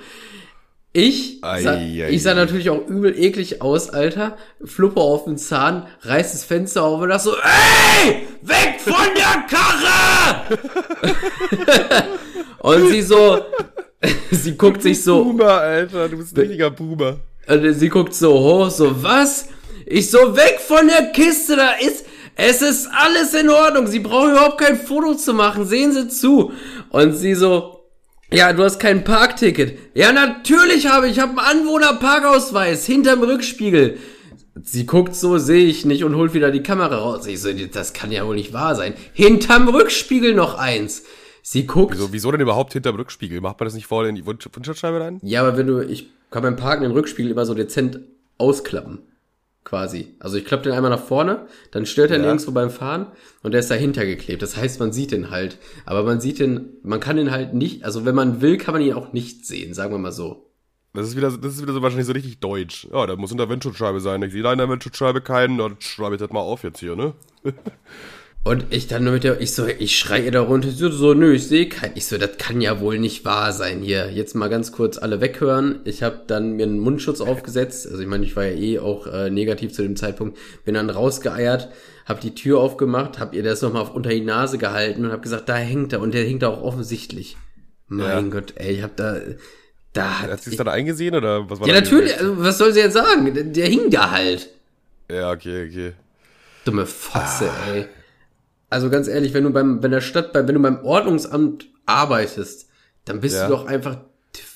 Ich, sah, ich sah natürlich auch übel eklig aus, Alter. Fluppe auf den Zahn, reiß das Fenster auf und dachte so, ey, weg von der Karre! und sie so, sie guckt sich so. Boomer, Alter, du bist ein richtiger Boomer. Sie guckt so hoch, so, was? Ich so, weg von der Kiste, da ist, es ist alles in Ordnung. Sie brauchen überhaupt kein Foto zu machen, sehen Sie zu. Und sie so, ja, du hast kein Parkticket. Ja, natürlich habe ich, ich habe einen Anwohnerparkausweis hinterm Rückspiegel. Sie guckt so, sehe ich nicht und holt wieder die Kamera raus. Ich so, das kann ja wohl nicht wahr sein. Hinterm Rückspiegel noch eins. Sie guckt. Wieso, wieso denn überhaupt hinterm Rückspiegel? Macht man das nicht vorne in die Windschutzscheibe rein? Ja, aber wenn du, ich kann beim Parken den Rückspiegel immer so dezent ausklappen. Quasi. Also ich klappe den einmal nach vorne, dann stört er ja. nirgendwo beim Fahren und der ist dahinter geklebt. Das heißt, man sieht den halt. Aber man sieht den, man kann den halt nicht, also wenn man will, kann man ihn auch nicht sehen, sagen wir mal so. Das ist wieder, das ist wieder so wahrscheinlich so richtig deutsch. Ja, da muss in der Windschutzscheibe sein. Ich sehe da in der Windschutzscheibe keinen, dann schreibe ich das mal auf jetzt hier, ne? Und ich dann nur mit der, ich so, ich schrei ihr da runter, so, so nö, ich sehe keinen. Ich so, das kann ja wohl nicht wahr sein hier. Jetzt mal ganz kurz alle weghören. Ich habe dann mir einen Mundschutz aufgesetzt. Also ich meine, ich war ja eh auch äh, negativ zu dem Zeitpunkt. Bin dann rausgeeiert, habe die Tür aufgemacht, habe ihr das nochmal unter die Nase gehalten und habe gesagt, da hängt er. Und der hängt da auch offensichtlich. Mein ja. Gott, ey, ich habe da... Da hat sie es dann eingesehen oder was war Ja, natürlich. Also, was soll sie jetzt sagen? Der, der, hing da halt. Ja, okay, okay. Dumme Fotze, ah. ey. Also ganz ehrlich, wenn du beim, wenn der Stadt, wenn du beim Ordnungsamt arbeitest, dann bist ja. du doch einfach,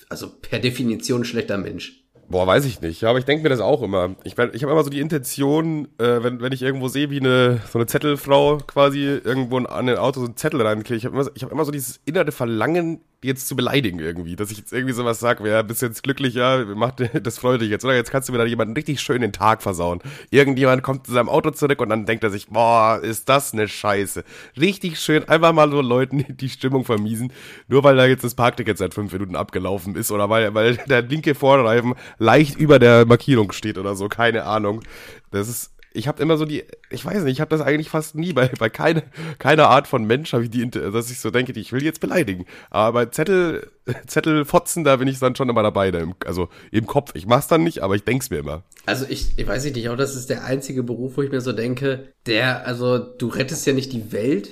also per Definition ein schlechter Mensch. Boah, weiß ich nicht. Ja, aber ich denke mir das auch immer. Ich, ich habe immer so die Intention, äh, wenn, wenn ich irgendwo sehe, wie eine so eine Zettelfrau quasi irgendwo an ein Auto so einen Zettel reinkriegt. Ich habe immer, ich hab immer so dieses innere Verlangen, jetzt zu beleidigen irgendwie. Dass ich jetzt irgendwie sowas sage, ja, bist jetzt glücklich, ja, macht, das freut dich jetzt. Oder jetzt kannst du mir da jemanden richtig schön den Tag versauen. Irgendjemand kommt zu seinem Auto zurück und dann denkt er sich, boah, ist das eine Scheiße. Richtig schön, einfach mal so Leuten die Stimmung vermiesen. Nur weil da jetzt das Parkticket seit fünf Minuten abgelaufen ist oder weil, weil der linke Vorderreifen leicht über der Markierung steht oder so, keine Ahnung. Das ist ich habe immer so die, ich weiß nicht, ich habe das eigentlich fast nie bei, bei keine, keiner Art von Mensch habe ich die, dass ich so denke, ich will jetzt beleidigen. Aber Zettel, Zettelfotzen, da bin ich dann schon immer dabei, da im, also im Kopf. Ich mach's dann nicht, aber ich denk's mir immer. Also ich, ich weiß nicht, auch das ist der einzige Beruf, wo ich mir so denke, der, also du rettest ja nicht die Welt,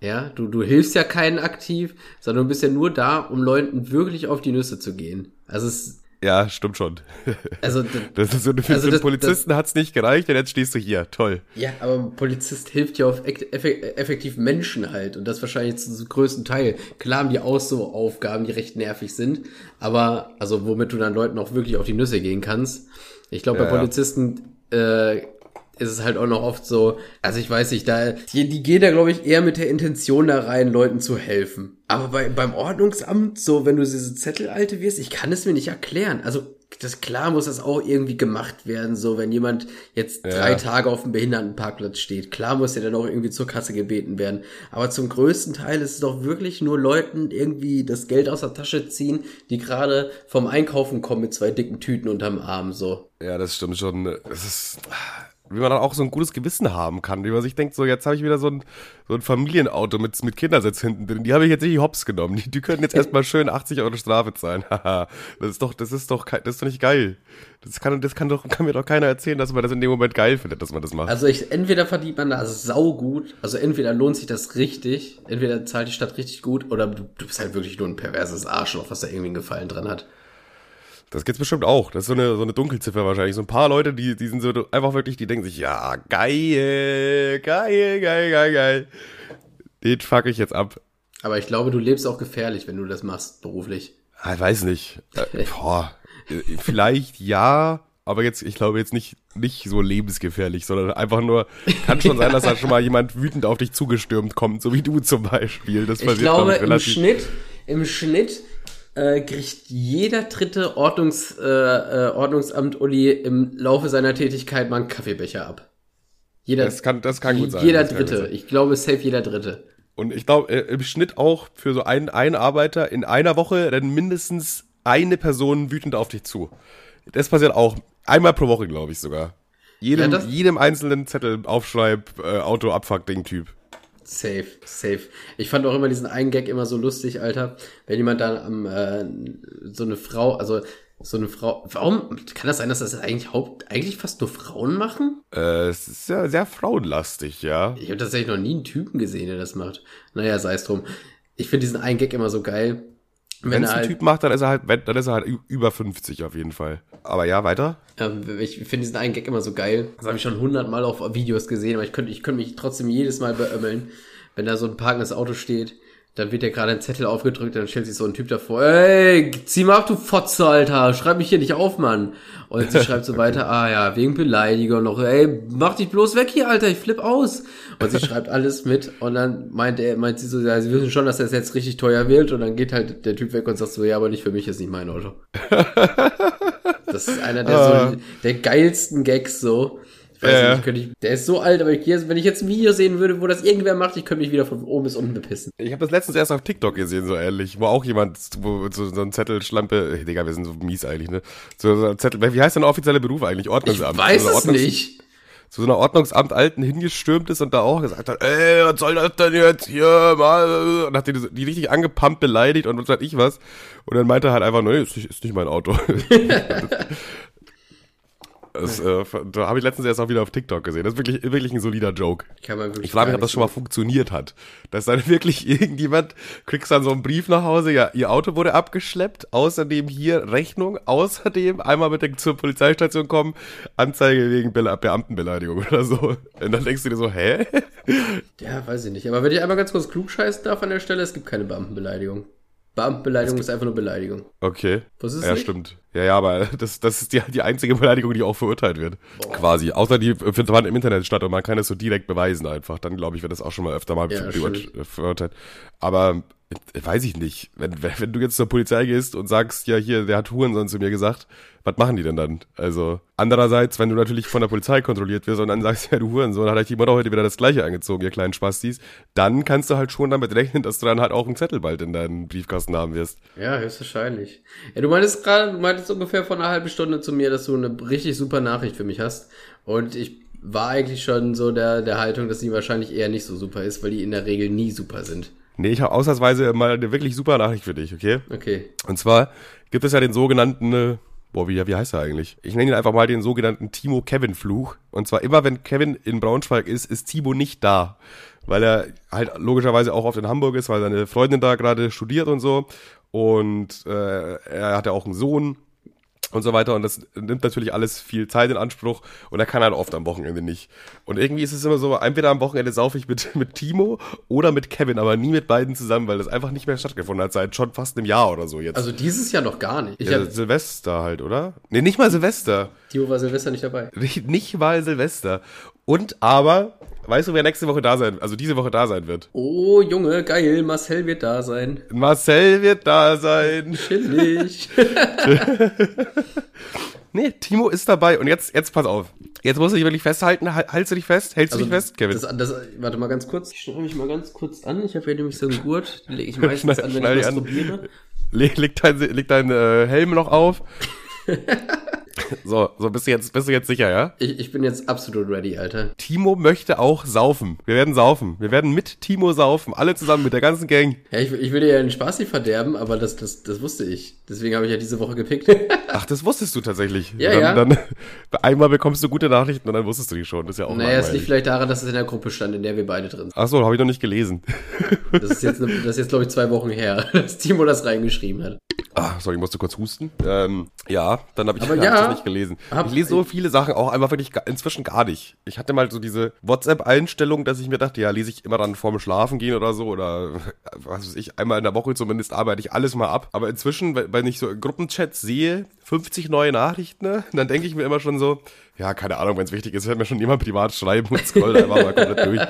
ja, du, du hilfst ja keinen aktiv, sondern du bist ja nur da, um Leuten wirklich auf die Nüsse zu gehen. Also es Ja, stimmt schon. Also, das ist so, für also so einen Polizisten hat es nicht gereicht und jetzt stehst du hier. Toll. Ja, aber ein Polizist hilft ja auf effektiv Menschen halt und das wahrscheinlich zum größten Teil. Klar haben die auch so Aufgaben, die recht nervig sind, aber also womit du dann Leuten auch wirklich auf die Nüsse gehen kannst. Ich glaube, ja, bei Polizisten äh, ist es halt auch noch oft so, also ich weiß nicht, da, die, die gehen da, glaube ich, eher mit der Intention da rein, Leuten zu helfen. Aber bei, beim Ordnungsamt, so, wenn du diese Zettelalte wirst, ich kann es mir nicht erklären. Also, das klar muss das auch irgendwie gemacht werden, so, wenn jemand jetzt drei ja. Tage auf dem Behindertenparkplatz steht. Klar muss der dann auch irgendwie zur Kasse gebeten werden. Aber zum größten Teil ist es doch wirklich nur Leuten irgendwie das Geld aus der Tasche ziehen, die gerade vom Einkaufen kommen mit zwei dicken Tüten unterm Arm, so. Ja, das stimmt schon. Es ist, wie man dann auch so ein gutes Gewissen haben kann, wie man sich denkt, so jetzt habe ich wieder so ein, so ein Familienauto mit, mit Kindersitz hinten drin, die habe ich jetzt nicht hops genommen, die, die können jetzt erstmal schön 80 Euro Strafe zahlen, das ist doch, das ist doch, das ist doch nicht geil. Das kann, das kann doch, kann mir doch keiner erzählen, dass man das in dem Moment geil findet, dass man das macht. Also ich, entweder verdient man da sau gut, also entweder lohnt sich das richtig, entweder zahlt die Stadt richtig gut, oder du, du bist halt wirklich nur ein perverses Arschloch, was da irgendwie einen Gefallen dran hat. Das gibt's bestimmt auch. Das ist so eine, so eine Dunkelziffer wahrscheinlich. So ein paar Leute, die, die sind so einfach wirklich, die denken sich, ja, geil, geil, geil, geil, geil. Den fuck ich jetzt ab. Aber ich glaube, du lebst auch gefährlich, wenn du das machst, beruflich. Ich weiß nicht. Äh, boah, vielleicht ja, aber jetzt, ich glaube jetzt nicht, nicht so lebensgefährlich, sondern einfach nur, kann schon sein, dass da schon mal jemand wütend auf dich zugestürmt kommt, so wie du zum Beispiel. Das passiert, ich glaube, im Schnitt, im Schnitt äh, kriegt jeder dritte Ordnungs, äh, äh, Ordnungsamt Uli im Laufe seiner Tätigkeit mal einen Kaffeebecher ab. Jeder, das kann, das kann gut sein. Jeder Dritte. Ich glaube, safe jeder Dritte. Und ich glaube, äh, im Schnitt auch für so einen, einen Arbeiter in einer Woche rennt mindestens eine Person wütend auf dich zu. Das passiert auch einmal pro Woche, glaube ich sogar. Jedem, ja, jedem einzelnen Zettel Aufschreib, äh, Auto, Abfuck, Ding, Typ. Safe, safe. Ich fand auch immer diesen einen Gag immer so lustig, Alter. Wenn jemand dann am, äh, so eine Frau, also so eine Frau, warum kann das sein, dass das eigentlich haupt, eigentlich fast nur Frauen machen? Äh, es ist ja sehr frauenlastig, ja. Ich habe tatsächlich noch nie einen Typen gesehen, der das macht. Naja, sei es drum. Ich finde diesen einen Gag immer so geil. Wenn es ein halt, Typ macht, dann ist er halt, dann ist er halt über 50 auf jeden Fall. Aber ja, weiter. Ähm, ich finde diesen einen Gag immer so geil. Das habe ich schon hundertmal auf Videos gesehen, aber ich könnte, ich könnte mich trotzdem jedes Mal beömmeln, wenn da so ein parkendes Auto steht dann wird ja gerade ein Zettel aufgedrückt, dann stellt sich so ein Typ davor, ey, zieh mal auf, du Fotze, Alter, schreib mich hier nicht auf, Mann. Und sie schreibt so weiter, ah ja, wegen Beleidigung noch, ey, mach dich bloß weg hier, Alter, ich flipp aus. Und sie schreibt alles mit und dann meint er, meint sie so, ja, sie wissen schon, dass er es jetzt richtig teuer wird und dann geht halt der Typ weg und sagt so, ja, aber nicht für mich, ist nicht mein Auto. das ist einer der so, ah. der geilsten Gags so weiß ja, nicht, könnte ich, der ist so alt, aber ich, wenn ich jetzt ein Video sehen würde, wo das irgendwer macht, ich könnte mich wieder von oben bis unten bepissen. Ich habe das letztens erst auf TikTok gesehen, so ehrlich, wo auch jemand, wo so, so ein Zettelschlampe, ey, Digga, wir sind so mies eigentlich, ne? So, so ein Zettel, wie heißt denn der offizielle Beruf eigentlich? Ordnungsamt. Ich weiß also, es nicht zu so einer Ordnungsamt Alten hingestürmt ist und da auch gesagt hat, ey, was soll das denn jetzt hier mal? Und hat die, die richtig angepumpt, beleidigt und was weiß ich was. Und dann meinte er halt einfach, nee, ist nicht, ist nicht mein Auto. Das, äh, da habe ich letztens erst auch wieder auf TikTok gesehen. Das ist wirklich, wirklich ein solider Joke. Kann man wirklich ich frage mich, ob das schon mal funktioniert hat. Dass dann wirklich irgendjemand, kriegst dann so einen Brief nach Hause, ja, ihr Auto wurde abgeschleppt, außerdem hier Rechnung, außerdem einmal mit der, zur Polizeistation kommen, Anzeige wegen Be Beamtenbeleidigung oder so. Und dann denkst du dir so, hä? Ja, weiß ich nicht. Aber wenn ich einmal ganz kurz klug scheißen darf an der Stelle, es gibt keine Beamtenbeleidigung. Beamtenbeleidigung ist einfach nur Beleidigung. Okay. Was ist Ja, nicht? stimmt. Ja, ja, aber das, das ist die, die einzige Beleidigung, die auch verurteilt wird. Boah. Quasi. Außer die findet im Internet statt und man kann es so direkt beweisen einfach. Dann glaube ich, wird das auch schon mal öfter mal ja, verurteilt. Aber weiß ich nicht. Wenn, wenn du jetzt zur Polizei gehst und sagst, ja, hier, der hat Hurensohn zu mir gesagt, was machen die denn dann? Also, andererseits, wenn du natürlich von der Polizei kontrolliert wirst und dann sagst, ja, du Hurensohn, hat euch die Mutter heute wieder das Gleiche angezogen, ihr kleinen Spastis, dann kannst du halt schon damit rechnen, dass du dann halt auch einen Zettel bald in deinen Briefkasten haben wirst. Ja, höchstwahrscheinlich. Ja, du meintest gerade, du meintest ungefähr vor einer halben Stunde zu mir, dass du eine richtig super Nachricht für mich hast. Und ich war eigentlich schon so der, der Haltung, dass die wahrscheinlich eher nicht so super ist, weil die in der Regel nie super sind. Nee, ich habe ausnahmsweise mal eine wirklich super Nachricht für dich, okay? Okay. Und zwar gibt es ja den sogenannten, äh, boah, wie, wie heißt er eigentlich? Ich nenne ihn einfach mal den sogenannten Timo-Kevin-Fluch. Und zwar immer, wenn Kevin in Braunschweig ist, ist Timo nicht da. Weil er halt logischerweise auch oft in Hamburg ist, weil seine Freundin da gerade studiert und so. Und äh, er hat ja auch einen Sohn und so weiter. Und das nimmt natürlich alles viel Zeit in Anspruch und er kann halt oft am Wochenende nicht. Und irgendwie ist es immer so, entweder am Wochenende saufe ich mit, mit Timo oder mit Kevin, aber nie mit beiden zusammen, weil das einfach nicht mehr stattgefunden hat, seit schon fast einem Jahr oder so jetzt. Also dieses Jahr noch gar nicht. Ich ja, Silvester halt, oder? Nee, nicht mal Silvester. Timo war Silvester nicht dabei. Nicht, nicht mal Silvester. Und aber, weißt du, wer nächste Woche da sein, also diese Woche da sein wird? Oh, Junge, geil, Marcel wird da sein. Marcel wird da sein. Chillig. nee, Timo ist dabei. Und jetzt, jetzt pass auf. Jetzt musst du dich wirklich festhalten. Hältst du dich fest? Hältst also, du dich fest, Kevin? Das, das, warte mal ganz kurz. Ich schneide mich mal ganz kurz an. Ich habe hier nämlich so einen Gurt. Den lege ich meistens an, wenn ich was probiere. Leg, leg dein, leg dein äh, Helm noch auf. So, so bist du jetzt, bist du jetzt sicher, ja? Ich, ich bin jetzt absolut ready, Alter. Timo möchte auch saufen. Wir werden saufen. Wir werden mit Timo saufen. Alle zusammen mit der ganzen Gang. Ja, ich, ich will dir ja den Spaß nicht verderben, aber das, das, das wusste ich. Deswegen habe ich ja diese Woche gepickt. Ach, das wusstest du tatsächlich. Ja, dann, ja. Dann, einmal bekommst du gute Nachrichten und dann wusstest du die schon. Das ist ja auch Naja, es liegt vielleicht daran, dass es in der Gruppe stand, in der wir beide drin sind. Ach so, habe ich noch nicht gelesen. Das ist jetzt, das ist jetzt glaube ich, zwei Wochen her, dass Timo das reingeschrieben hat. Ah, sorry, ich musste kurz husten. Ähm, ja, dann habe ich Aber ja, nicht gelesen. Ich lese so viele Sachen auch einfach wirklich inzwischen gar nicht. Ich hatte mal so diese WhatsApp-Einstellung, dass ich mir dachte, ja, lese ich immer dann vorm Schlafen gehen oder so oder was weiß ich, einmal in der Woche zumindest arbeite ich alles mal ab. Aber inzwischen, wenn ich so Gruppenchats sehe, 50 neue Nachrichten, ne, dann denke ich mir immer schon so, ja, keine Ahnung, wenn es wichtig ist, wird mir schon jemand privat schreiben und scroll einfach mal komplett durch.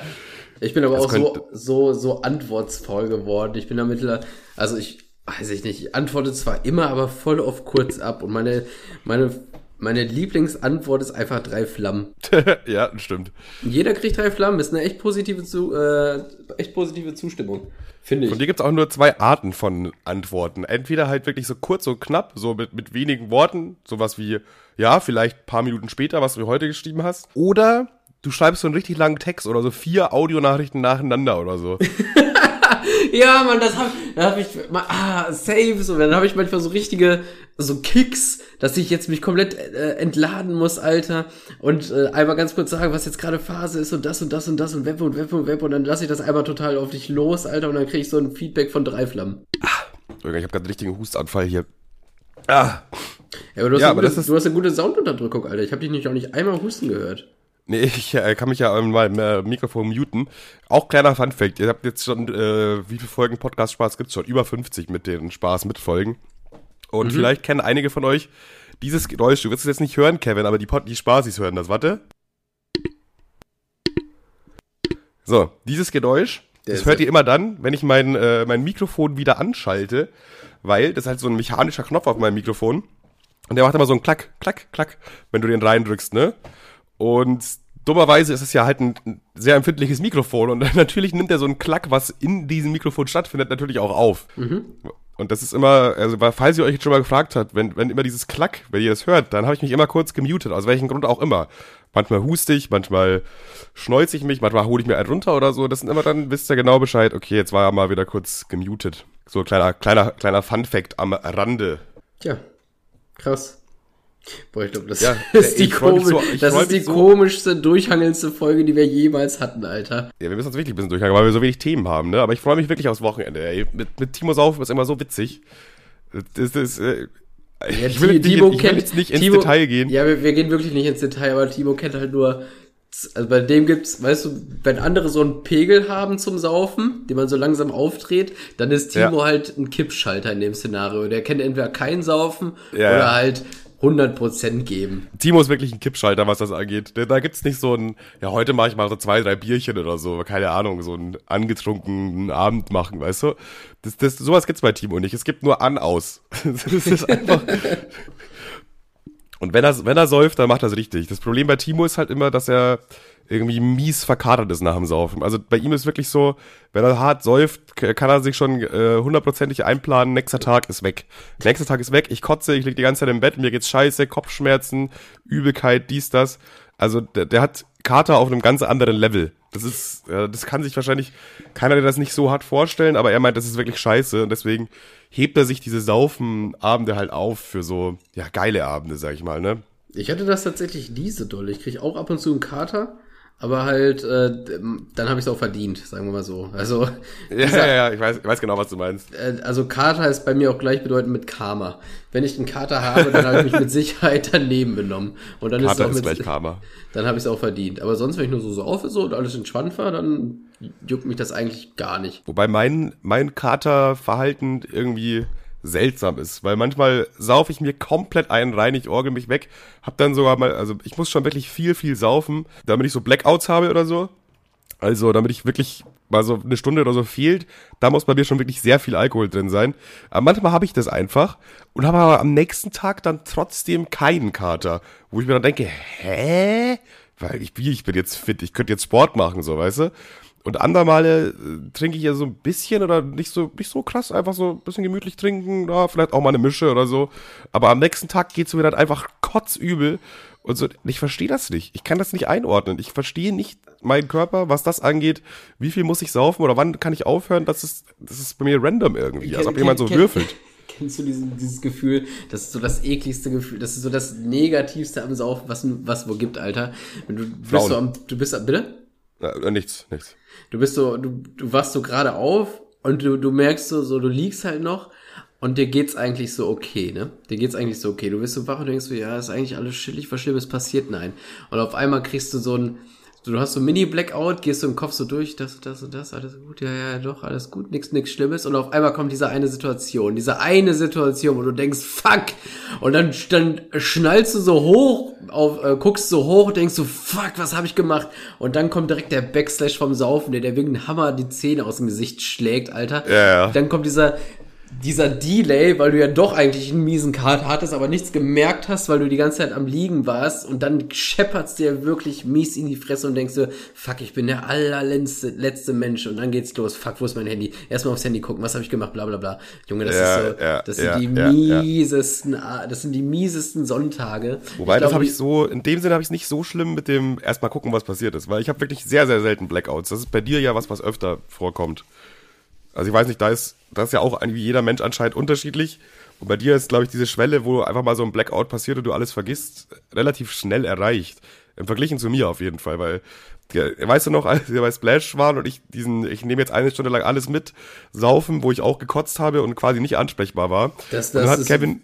Ich bin aber das auch so, so, so antwortsvoll geworden. Ich bin da mittlerweile, also ich, weiß ich nicht, ich antworte zwar immer, aber voll auf kurz ab und meine, meine, meine Lieblingsantwort ist einfach drei Flammen. ja, stimmt. Jeder kriegt drei Flammen, ist eine echt positive, zu, äh, echt positive Zustimmung. Finde ich. Von dir gibt es auch nur zwei Arten von Antworten. Entweder halt wirklich so kurz und knapp, so mit, mit wenigen Worten, sowas wie, ja, vielleicht paar Minuten später, was du heute geschrieben hast. Oder du schreibst so einen richtig langen Text oder so vier Audionachrichten nacheinander oder so. ja, man, das hab, da hab ich mal, ah, Saves und dann habe ich manchmal so richtige, so Kicks, dass ich jetzt mich komplett äh, entladen muss, Alter, und äh, einmal ganz kurz sagen, was jetzt gerade Phase ist und das und das und das und Web und Web und Web und dann lasse ich das einmal total auf dich los, Alter, und dann kriege ich so ein Feedback von drei Flammen. Ah, ich habe gerade einen richtigen Hustanfall hier. Ah. Ja, aber du hast, ja, eine, gute, du hast eine gute Soundunterdrückung, Alter. Ich habe dich nicht auch nicht einmal husten gehört. Nee, ich äh, kann mich ja mal im äh, Mikrofon muten. Auch kleiner Funfact, ihr habt jetzt schon, äh, wie viele Folgen Podcast Spaß gibt's schon? Über 50 mit den Spaß mit Folgen. Und mhm. vielleicht kennen einige von euch dieses Geräusch. Du wirst es jetzt nicht hören, Kevin, aber die, Pod die Spaßis hören das. Warte. So, dieses Geräusch, Der das hört ihr immer dann, wenn ich mein, äh, mein Mikrofon wieder anschalte, weil das ist halt so ein mechanischer Knopf auf meinem Mikrofon. Und der macht immer so ein Klack, Klack, Klack, wenn du den reindrückst, ne? Und dummerweise ist es ja halt ein sehr empfindliches Mikrofon und natürlich nimmt er so einen Klack, was in diesem Mikrofon stattfindet, natürlich auch auf. Mhm. Und das ist immer, also falls ihr euch jetzt schon mal gefragt habt, wenn, wenn immer dieses Klack, wenn ihr das hört, dann habe ich mich immer kurz gemutet, aus welchem Grund auch immer. Manchmal huste ich, manchmal schneuze ich mich, manchmal hole ich mir einen runter oder so. Das sind immer dann, wisst ihr genau Bescheid, okay, jetzt war er mal wieder kurz gemutet. So ein kleiner, kleiner, kleiner Fun-Fact am Rande. Tja, krass. Boah, ich glaube, das ja, ist die, komisch, so, das ist die so komischste, durchhangelndste Folge, die wir jemals hatten, Alter. Ja, wir müssen uns wirklich ein bisschen durchhangeln, weil wir so wenig Themen haben, ne? Aber ich freue mich wirklich aufs Wochenende, ey. Mit, mit Timo Saufen ist immer so witzig. Das, das, äh, ja, ich, will, Timo ich, ich will jetzt nicht ins Timo, Detail gehen. Ja, wir, wir gehen wirklich nicht ins Detail, aber Timo kennt halt nur also bei dem gibt's, weißt du, wenn andere so einen Pegel haben zum Saufen, den man so langsam aufdreht, dann ist Timo ja. halt ein Kippschalter in dem Szenario. Der kennt entweder kein Saufen ja, oder halt 100% geben. Timo ist wirklich ein Kippschalter, was das angeht. Da gibt's nicht so ein, ja, heute mache ich mal so zwei, drei Bierchen oder so, keine Ahnung, so einen angetrunkenen Abend machen, weißt du? Das, das, sowas gibt's bei Timo nicht. Es gibt nur an, aus. das ist einfach. Und wenn er, wenn er säuft, dann macht er es richtig. Das Problem bei Timo ist halt immer, dass er irgendwie mies verkatert ist nach dem Saufen. Also bei ihm ist wirklich so, wenn er hart säuft, kann er sich schon äh, hundertprozentig äh, einplanen, nächster Tag ist weg. Nächster Tag ist weg, ich kotze, ich liege die ganze Zeit im Bett, mir geht's scheiße, Kopfschmerzen, Übelkeit, dies, das. Also der, der hat Kater auf einem ganz anderen Level. Das ist, äh, das kann sich wahrscheinlich keiner, der das nicht so hart vorstellen, aber er meint, das ist wirklich scheiße und deswegen hebt er sich diese Saufenabende halt auf für so, ja, geile Abende, sag ich mal, ne? Ich hatte das tatsächlich nie so doll. Ich kriege auch ab und zu einen Kater, aber halt, äh, dann habe ich es auch verdient, sagen wir mal so. Also ja, dieser, ja, ja, ich weiß, ich weiß genau, was du meinst. Äh, also Kater ist bei mir auch gleichbedeutend mit Karma. Wenn ich einen Kater habe, dann habe ich mich mit Sicherheit daneben benommen. Und dann Kater ist, auch mit, gleich Karma. Dann habe ich es auch verdient. Aber sonst, wenn ich nur so, so auf so und alles entspannt war, dann juckt mich das eigentlich gar nicht. Wobei mein, mein Katerverhalten irgendwie seltsam ist, weil manchmal saufe ich mir komplett ein rein, ich orgel mich weg, hab dann sogar mal, also ich muss schon wirklich viel, viel saufen, damit ich so Blackouts habe oder so. Also, damit ich wirklich mal so eine Stunde oder so fehlt, da muss bei mir schon wirklich sehr viel Alkohol drin sein. Aber manchmal habe ich das einfach und habe aber am nächsten Tag dann trotzdem keinen Kater, wo ich mir dann denke, hä? Weil ich, ich bin jetzt fit, ich könnte jetzt Sport machen, so, weißt du? Und andermale äh, trinke ich ja so ein bisschen oder nicht so, nicht so krass, einfach so ein bisschen gemütlich trinken, ja, vielleicht auch mal eine Mische oder so. Aber am nächsten Tag geht's mir dann einfach kotzübel. Und so, ich verstehe das nicht. Ich kann das nicht einordnen. Ich verstehe nicht meinen Körper, was das angeht. Wie viel muss ich saufen oder wann kann ich aufhören? Das ist, das ist bei mir random irgendwie, kenn, als ob jemand so kenn, würfelt. Kennst du diesen, dieses Gefühl? Das ist so das ekligste Gefühl, das ist so das Negativste am Saufen, was was wo gibt, Alter. Wenn du bist so am, du bist, bitte? Ja, nichts, nichts. Du bist so, du, du wachst so gerade auf und du, du merkst so, so, du liegst halt noch und dir geht's eigentlich so okay, ne? Dir geht's eigentlich so okay. Du bist so wach und denkst so, ja, ist eigentlich alles chillig, was Schlimmes passiert, nein. Und auf einmal kriegst du so ein, du hast so Mini-Blackout, gehst du im Kopf so durch, das, das und das, alles gut, ja, ja, doch, alles gut, nichts, nichts Schlimmes. Und auf einmal kommt diese eine Situation, diese eine Situation, wo du denkst, fuck! Und dann, dann schnallst du so hoch, auf, äh, guckst so hoch und denkst so, fuck, was habe ich gemacht? Und dann kommt direkt der Backslash vom Saufen, der, der wegen Hammer die Zähne aus dem Gesicht schlägt, Alter. Ja, ja. Dann kommt dieser, dieser Delay, weil du ja doch eigentlich einen miesen Card hattest, aber nichts gemerkt hast, weil du die ganze Zeit am Liegen warst und dann scheppert's dir wirklich mies in die Fresse und denkst du, fuck, ich bin der allerletzte letzte Mensch und dann geht's los, fuck, wo ist mein Handy? Erstmal aufs Handy gucken, was habe ich gemacht, bla bla bla. Junge, das ja, ist so, ja, das ja, sind die miesesten, das sind die miesesten Sonntage. Wobei, ich das habe ich so, in dem Sinne habe ich es nicht so schlimm mit dem erstmal gucken, was passiert ist, weil ich habe wirklich sehr, sehr selten Blackouts. Das ist bei dir ja was, was öfter vorkommt. Also ich weiß nicht, da ist, das ist ja auch wie jeder Mensch anscheinend unterschiedlich. Und bei dir ist, glaube ich, diese Schwelle, wo einfach mal so ein Blackout passiert und du alles vergisst, relativ schnell erreicht. Im Verglichen zu mir auf jeden Fall, weil, weißt du noch, als wir bei Splash waren und ich diesen, ich nehme jetzt eine Stunde lang alles mit, saufen, wo ich auch gekotzt habe und quasi nicht ansprechbar war. Das, das und dann hat Kevin,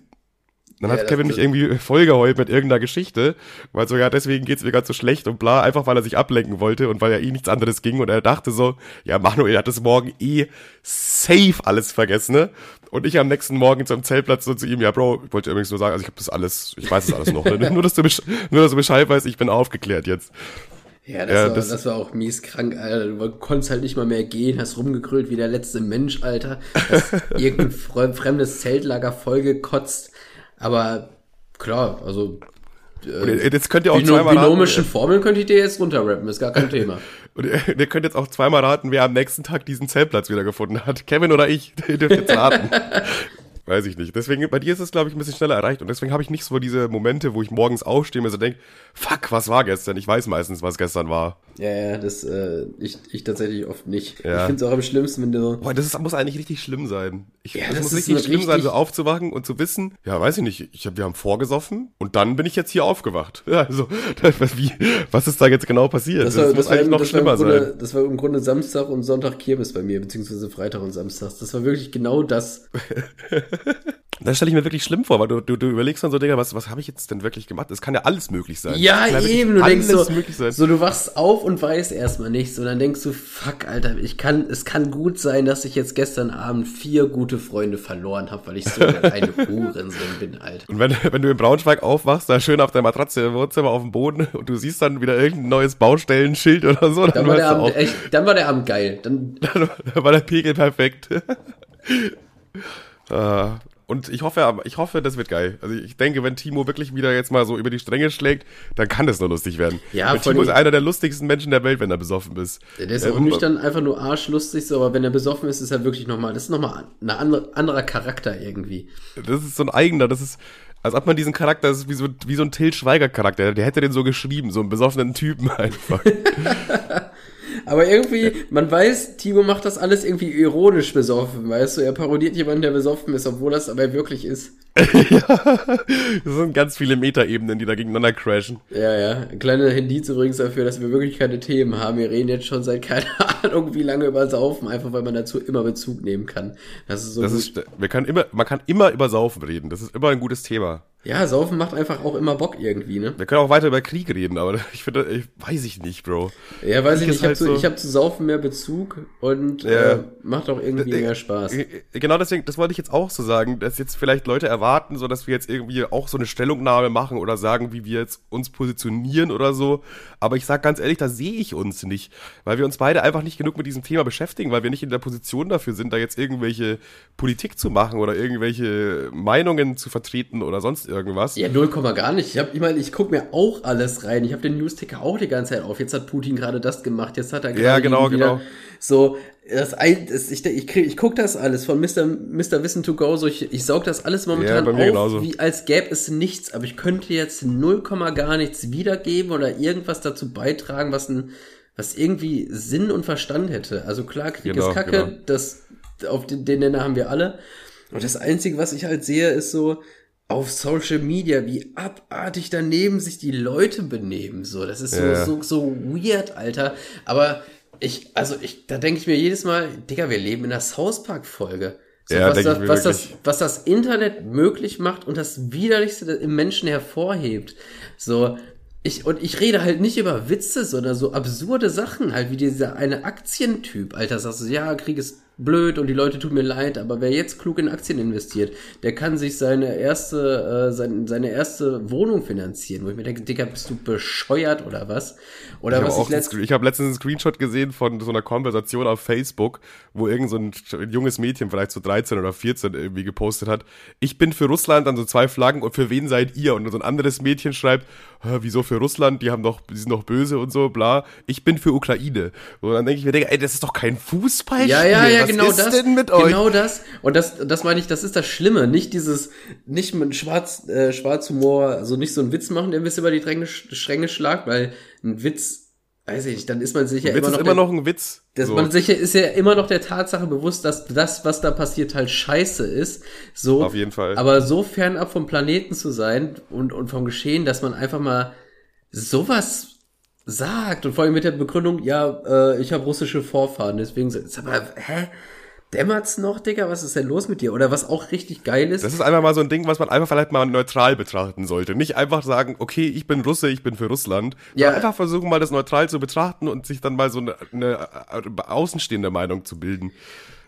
dann ja, hat Kevin mich irgendwie vollgeheult mit irgendeiner Geschichte, weil so, ja, deswegen geht's mir ganz so schlecht und bla, einfach weil er sich ablenken wollte und weil ja eh nichts anderes ging und er dachte so, ja, Manuel hat das morgen eh safe alles vergessen, ne? Und ich am nächsten Morgen zum Zeltplatz so zu ihm, ja, Bro, ich wollte übrigens nur sagen, also ich habe das alles, ich weiß das alles noch, ne? nur, dass du nur, dass du Bescheid weißt, ich bin aufgeklärt jetzt. Ja, das, ja, war, das, das, war auch mies krank, Alter. Du konntest halt nicht mal mehr gehen, hast rumgegrölt wie der letzte Mensch, Alter. Hast irgendein fremdes Zeltlager vollgekotzt. Aber klar, also äh, jetzt könnt ihr auch zweimal binomischen raten, Formeln könnt ihr dir jetzt runterrappen, ist gar kein Thema. Und ihr, ihr, könnt jetzt auch zweimal raten, wer am nächsten Tag diesen Zeltplatz wiedergefunden hat. Kevin oder ich, ihr dürft jetzt raten. Weiß ich nicht. Deswegen, bei dir ist es, glaube ich, ein bisschen schneller erreicht. Und deswegen habe ich nicht so diese Momente, wo ich morgens aufstehe und mir so denke, fuck, was war gestern? Ich weiß meistens, was gestern war. Ja, ja, das, äh, ich, ich tatsächlich oft nicht. Ja. Ich finde es auch am schlimmsten, wenn du. Boah, das ist, muss eigentlich richtig schlimm sein. Ich, ja, das, das muss richtig schlimm richtig sein, so aufzuwachen und zu wissen, ja, weiß ich nicht, ich hab, wir haben vorgesoffen und dann bin ich jetzt hier aufgewacht. Ja, also, das, wie, was ist da jetzt genau passiert? Das, war, das, das muss eigentlich noch schlimmer Grunde, sein. Das war im Grunde Samstag und Sonntag Kirmes bei mir, beziehungsweise Freitag und Samstag. Das war wirklich genau das. Das stelle ich mir wirklich schlimm vor, weil du, du, du überlegst dann so, Digga, was, was habe ich jetzt denn wirklich gemacht? Es kann ja alles möglich sein. Ja, eben, du denkst so, so, du wachst auf und weißt erstmal nichts und dann denkst du, fuck, Alter, ich kann, es kann gut sein, dass ich jetzt gestern Abend vier gute Freunde verloren habe, weil ich so eine Hurensohn bin, Alter. Und wenn, wenn du in Braunschweig aufwachst, da schön auf der Matratze im Wohnzimmer auf dem Boden und du siehst dann wieder irgendein neues Baustellenschild oder so, dann, dann war der Abend, echt, dann war der Abend geil. Dann, dann, dann war der Pegel perfekt. Uh, Und ich hoffe, ich hoffe, das wird geil. Also ich denke, wenn Timo wirklich wieder jetzt mal so über die Stränge schlägt, dann kann das nur lustig werden. Ja, Weil Timo ist einer der lustigsten Menschen der Welt, wenn er besoffen ist. Der ist auch nicht dann einfach nur arschlustig, so, aber wenn er besoffen ist, ist er wirklich nochmal, das ist nochmal ein andere, anderer Charakter irgendwie. Das ist so ein eigener, das ist, als ob man diesen Charakter, das ist wie so, wie so ein Till Schweiger Charakter, der hätte den so geschrieben, so einen besoffenen Typen einfach. Aber irgendwie, man weiß, Timo macht das alles irgendwie ironisch besoffen, weißt du? Er parodiert jemanden, der besoffen ist, obwohl das aber wirklich ist. ja, das sind ganz viele Metaebenen, die da gegeneinander crashen. Ja, ja. Ein kleiner Indiz übrigens dafür, dass wir wirklich keine Themen haben. Wir reden jetzt schon seit keine Ahnung wie lange über Saufen, einfach weil man dazu immer Bezug nehmen kann. Das ist so. Das ist, wir können immer, man kann immer über Saufen reden. Das ist immer ein gutes Thema. Ja, Saufen macht einfach auch immer Bock irgendwie, ne? Wir können auch weiter über Krieg reden, aber ich finde, ich weiß ich nicht, Bro. Ja, weiß Krieg ich nicht. Ich habe halt zu, so hab zu Saufen mehr Bezug und ja. äh, macht auch irgendwie mehr Spaß. Genau deswegen, das wollte ich jetzt auch so sagen, dass jetzt vielleicht Leute erwarten, so dass wir jetzt irgendwie auch so eine Stellungnahme machen oder sagen, wie wir jetzt uns positionieren oder so. Aber ich sag ganz ehrlich, da sehe ich uns nicht, weil wir uns beide einfach nicht genug mit diesem Thema beschäftigen, weil wir nicht in der Position dafür sind, da jetzt irgendwelche Politik zu machen oder irgendwelche Meinungen zu vertreten oder sonst irgendwas. Ja, null Komma gar nicht. Ich, hab, ich meine, ich gucke mir auch alles rein. Ich habe den Newsticker auch die ganze Zeit auf. Jetzt hat Putin gerade das gemacht. Jetzt hat er gerade ja, genau, genau. so das, das ich ich, ich guck das alles von Mr. Mr. Wissen to go. So ich, ich saug das alles momentan ja, auf, genauso. wie als gäbe es nichts. Aber ich könnte jetzt null Komma gar nichts wiedergeben oder irgendwas dazu beitragen, was ein was irgendwie Sinn und Verstand hätte. Also klar, Krieg genau, ist Kacke. Genau. Das auf den, den Nenner haben wir alle. Und das Einzige, was ich halt sehe, ist so, auf Social Media, wie abartig daneben sich die Leute benehmen. So, das ist so, ja. so, so weird, Alter. Aber ich, also ich, da denke ich mir jedes Mal, Digga, wir leben in einer South Park-Folge. So, ja, was, das, was, das, was das Internet möglich macht und das Widerlichste im Menschen hervorhebt. So, ich, und ich rede halt nicht über Witze, sondern so absurde Sachen, halt wie dieser eine Aktientyp, Alter, sagst du, ja, Krieg ist blöd und die Leute tun mir leid, aber wer jetzt klug in Aktien investiert, der kann sich seine erste, äh, seine, seine erste Wohnung finanzieren, wo ich mir denke, Digga, bist du bescheuert oder was? Oder ich was ich letztens. Ich habe letztens einen Screenshot gesehen von so einer Konversation auf Facebook, wo irgend so ein junges Mädchen, vielleicht so 13 oder 14, irgendwie gepostet hat, ich bin für Russland, dann so zwei Flaggen und für wen seid ihr? Und so ein anderes Mädchen schreibt, wieso für Russland? Die haben doch, die sind doch böse und so, bla. Ich bin für Ukraine. Und dann denke ich mir, Digga, ey, das ist doch kein Fußballspiel. Ja, ja, ja, genau das. denn mit euch? Genau das. Und das, das meine ich, das ist das Schlimme. Nicht dieses, nicht mit Schwarz, äh, Schwarzhumor, also nicht so einen Witz machen, der ein bisschen über die Dränge, Stränge schlagt, weil ein Witz, weiß ich nicht, dann ist man sich ja immer noch. Ist immer der, noch ein Witz. Dass so. Man sich ist ja immer noch der Tatsache bewusst, dass das, was da passiert, halt scheiße ist. So. Auf jeden Fall. Aber so fernab vom Planeten zu sein und, und vom Geschehen, dass man einfach mal sowas sagt und vor allem mit der Begründung, ja, äh, ich habe russische Vorfahren, deswegen, sag mal, hä? Dämmert's noch, Digga? Was ist denn los mit dir? Oder was auch richtig geil ist? Das ist einfach mal so ein Ding, was man einfach vielleicht mal neutral betrachten sollte. Nicht einfach sagen, okay, ich bin Russe, ich bin für Russland. Ja. Einfach versuchen mal das neutral zu betrachten und sich dann mal so eine, eine äh, außenstehende Meinung zu bilden.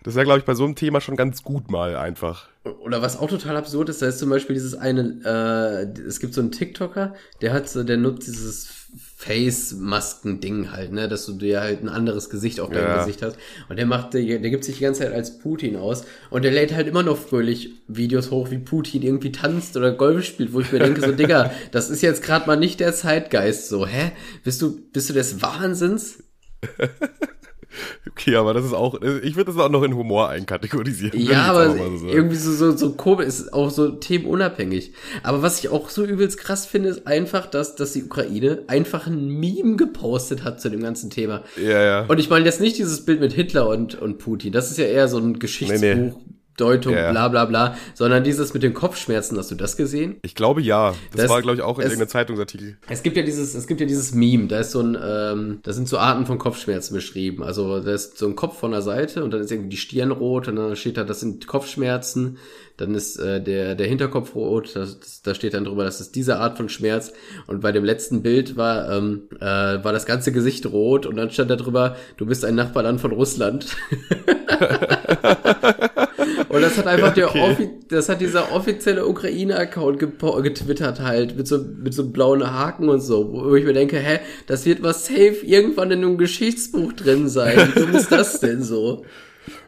Das wäre, glaube ich, bei so einem Thema schon ganz gut mal einfach. Oder was auch total absurd ist, da ist zum Beispiel dieses eine, äh, es gibt so einen TikToker, der hat, der nutzt dieses Face-Masken-Ding halt, ne, dass du dir halt ein anderes Gesicht auf deinem ja. Gesicht hast. Und der macht, der, der gibt sich die ganze Zeit als Putin aus und der lädt halt immer noch fröhlich Videos hoch, wie Putin irgendwie tanzt oder Golf spielt, wo ich mir denke, so, Digga, das ist jetzt gerade mal nicht der Zeitgeist, so, hä? Bist du, bist du des Wahnsinns? Okay, aber das ist auch, ich würde das auch noch in Humor einkategorisieren. Ja, aber so irgendwie so, so, so komisch, ist auch so themenunabhängig. Aber was ich auch so übelst krass finde, ist einfach, dass, dass die Ukraine einfach ein Meme gepostet hat zu dem ganzen Thema. Ja, ja. Und ich meine jetzt nicht dieses Bild mit Hitler und, und Putin. Das ist ja eher so ein Geschichtsbuch. Nee, nee. Deutung, ja, bla bla bla, sondern dieses mit den Kopfschmerzen, hast du das gesehen? Ich glaube ja. Das, das war, glaube ich, auch in es, irgendeinem Zeitungsartikel. Es gibt ja dieses, es gibt ja dieses Meme, da ist so ein, ähm, da sind so Arten von Kopfschmerzen beschrieben. Also da ist so ein Kopf von der Seite und dann ist irgendwie die Stirn rot und dann steht da, das sind Kopfschmerzen, dann ist äh, der, der Hinterkopf rot, da steht dann drüber, das ist diese Art von Schmerz. Und bei dem letzten Bild war, ähm, äh, war das ganze Gesicht rot und dann stand da drüber, du bist ein Nachbarland von Russland. Und das hat einfach ja, okay. der, das hat dieser offizielle Ukraine-Account getwittert halt, mit so, mit so blauen Haken und so, wo ich mir denke, hä, das wird was safe irgendwann in einem Geschichtsbuch drin sein. Wie dumm ist das denn so?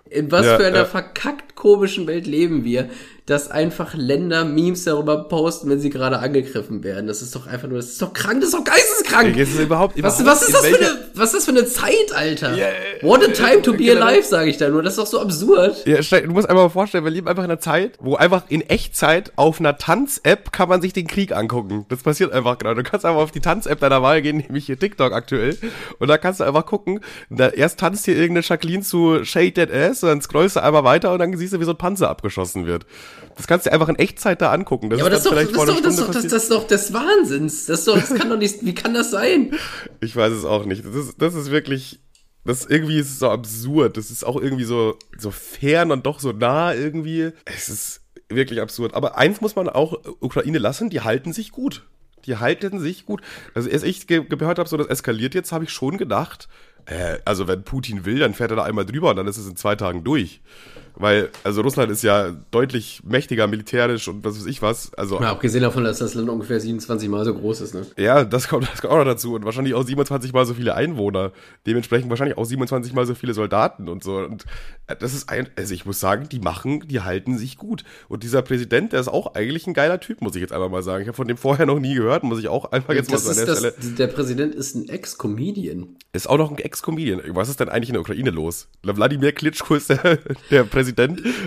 In was ja, für einer ja. verkackt komischen Welt leben wir, dass einfach Länder Memes darüber posten, wenn sie gerade angegriffen werden. Das ist doch einfach nur, das ist doch krank, das ist doch geisteskrank. Das ist überhaupt, was, überhaupt was, ist das für eine, was ist das für eine Zeit, Alter? Yeah, What a time to be genau. alive, sage ich da nur. Das ist doch so absurd. Ja, du musst einfach mal vorstellen, wir leben einfach in einer Zeit, wo einfach in Echtzeit auf einer Tanz-App kann man sich den Krieg angucken. Das passiert einfach gerade. Du kannst einfach auf die Tanz-App deiner Wahl gehen, nämlich hier TikTok aktuell. Und da kannst du einfach gucken. Da erst tanzt hier irgendeine Jacqueline zu Shade That Ass und dann scrollst du einmal weiter und dann siehst du, wie so ein Panzer abgeschossen wird. Das kannst du einfach in Echtzeit da angucken. Das ja, aber das ist, doch, das, ist doch, das, doch, das, das ist doch des Wahnsinns. Das, ist doch, das kann doch nicht, wie kann das sein? Ich weiß es auch nicht. Das ist, das ist wirklich, das irgendwie ist so absurd. Das ist auch irgendwie so, so fern und doch so nah irgendwie. Es ist wirklich absurd. Aber eins muss man auch Ukraine lassen, die halten sich gut. Die halten sich gut. Also als ich ge gehört habe, so das eskaliert jetzt, habe ich schon gedacht, äh, also wenn Putin will, dann fährt er da einmal drüber und dann ist es in zwei Tagen durch. Weil, also Russland ist ja deutlich mächtiger militärisch und was weiß ich was. Also, ja, abgesehen davon, dass das Land ungefähr 27 Mal so groß ist, ne? Ja, das kommt, das kommt auch noch dazu. Und wahrscheinlich auch 27 Mal so viele Einwohner. Dementsprechend wahrscheinlich auch 27 Mal so viele Soldaten und so. Und äh, das ist ein, also ich muss sagen, die machen, die halten sich gut. Und dieser Präsident, der ist auch eigentlich ein geiler Typ, muss ich jetzt einfach mal sagen. Ich habe von dem vorher noch nie gehört, muss ich auch einfach jetzt das mal so an der das, Stelle. Der Präsident ist ein Ex-Comedian. Ist auch noch ein Ex-Comedian. Was ist denn eigentlich in der Ukraine los? Wladimir Klitschko ist der, der Präsident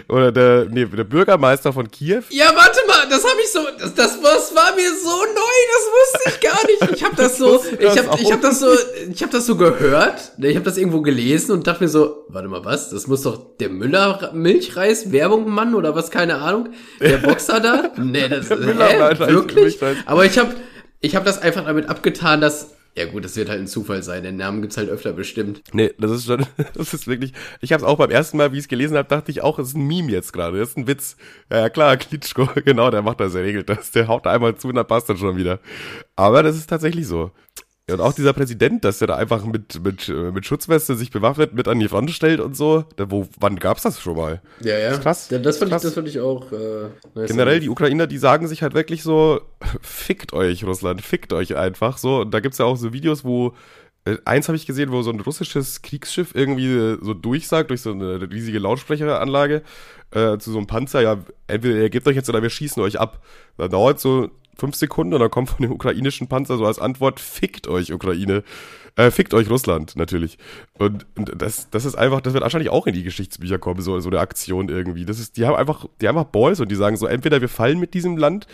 oder der, nee, der Bürgermeister von Kiew. Ja, warte mal, das habe ich so, das, das, das war mir so neu, das wusste ich gar nicht. Ich habe das so, ich habe ich hab das so, ich habe das so gehört, ne, ich habe das irgendwo gelesen und dachte mir so, warte mal, was? Das muss doch der Müller Milchreis Werbung Mann oder was, keine Ahnung, der Boxer da? Nee, das ist wirklich. Aber ich habe ich habe das einfach damit abgetan, dass ja gut, das wird halt ein Zufall sein. Den Namen gibt's halt öfter bestimmt. Nee, das ist schon, das ist wirklich. Ich habe es auch beim ersten Mal, wie ich es gelesen habe, dachte ich auch, es ist ein Meme jetzt gerade. Das ist ein Witz. Ja, klar, Klitschko, genau, der macht das, der regelt das. Der haut da einmal zu und dann passt das schon wieder. Aber das ist tatsächlich so. Ja, und auch dieser Präsident, dass der da einfach mit, mit, äh, mit Schutzweste sich bewaffnet mit an die Front stellt und so. Da, wo, wann gab's das schon mal? Ja, ja. Das krass. Ja, das, fand krass. Ich, das fand ich auch. Äh, nice Generell, die Ukrainer, die sagen sich halt wirklich so, fickt euch, Russland, fickt euch einfach so. Und da gibt's ja auch so Videos, wo äh, eins habe ich gesehen, wo so ein russisches Kriegsschiff irgendwie äh, so durchsagt, durch so eine riesige Lautsprecheranlage, äh, zu so einem Panzer, ja, entweder ihr gebt euch jetzt oder wir schießen euch ab. Da dauert so fünf Sekunden und dann kommt von dem ukrainischen Panzer so als Antwort, fickt euch Ukraine. Äh, fickt euch Russland, natürlich. Und, und das, das ist einfach, das wird wahrscheinlich auch in die Geschichtsbücher kommen, so, so eine Aktion irgendwie. Das ist, die haben einfach, die haben einfach Balls und die sagen so, entweder wir fallen mit diesem Land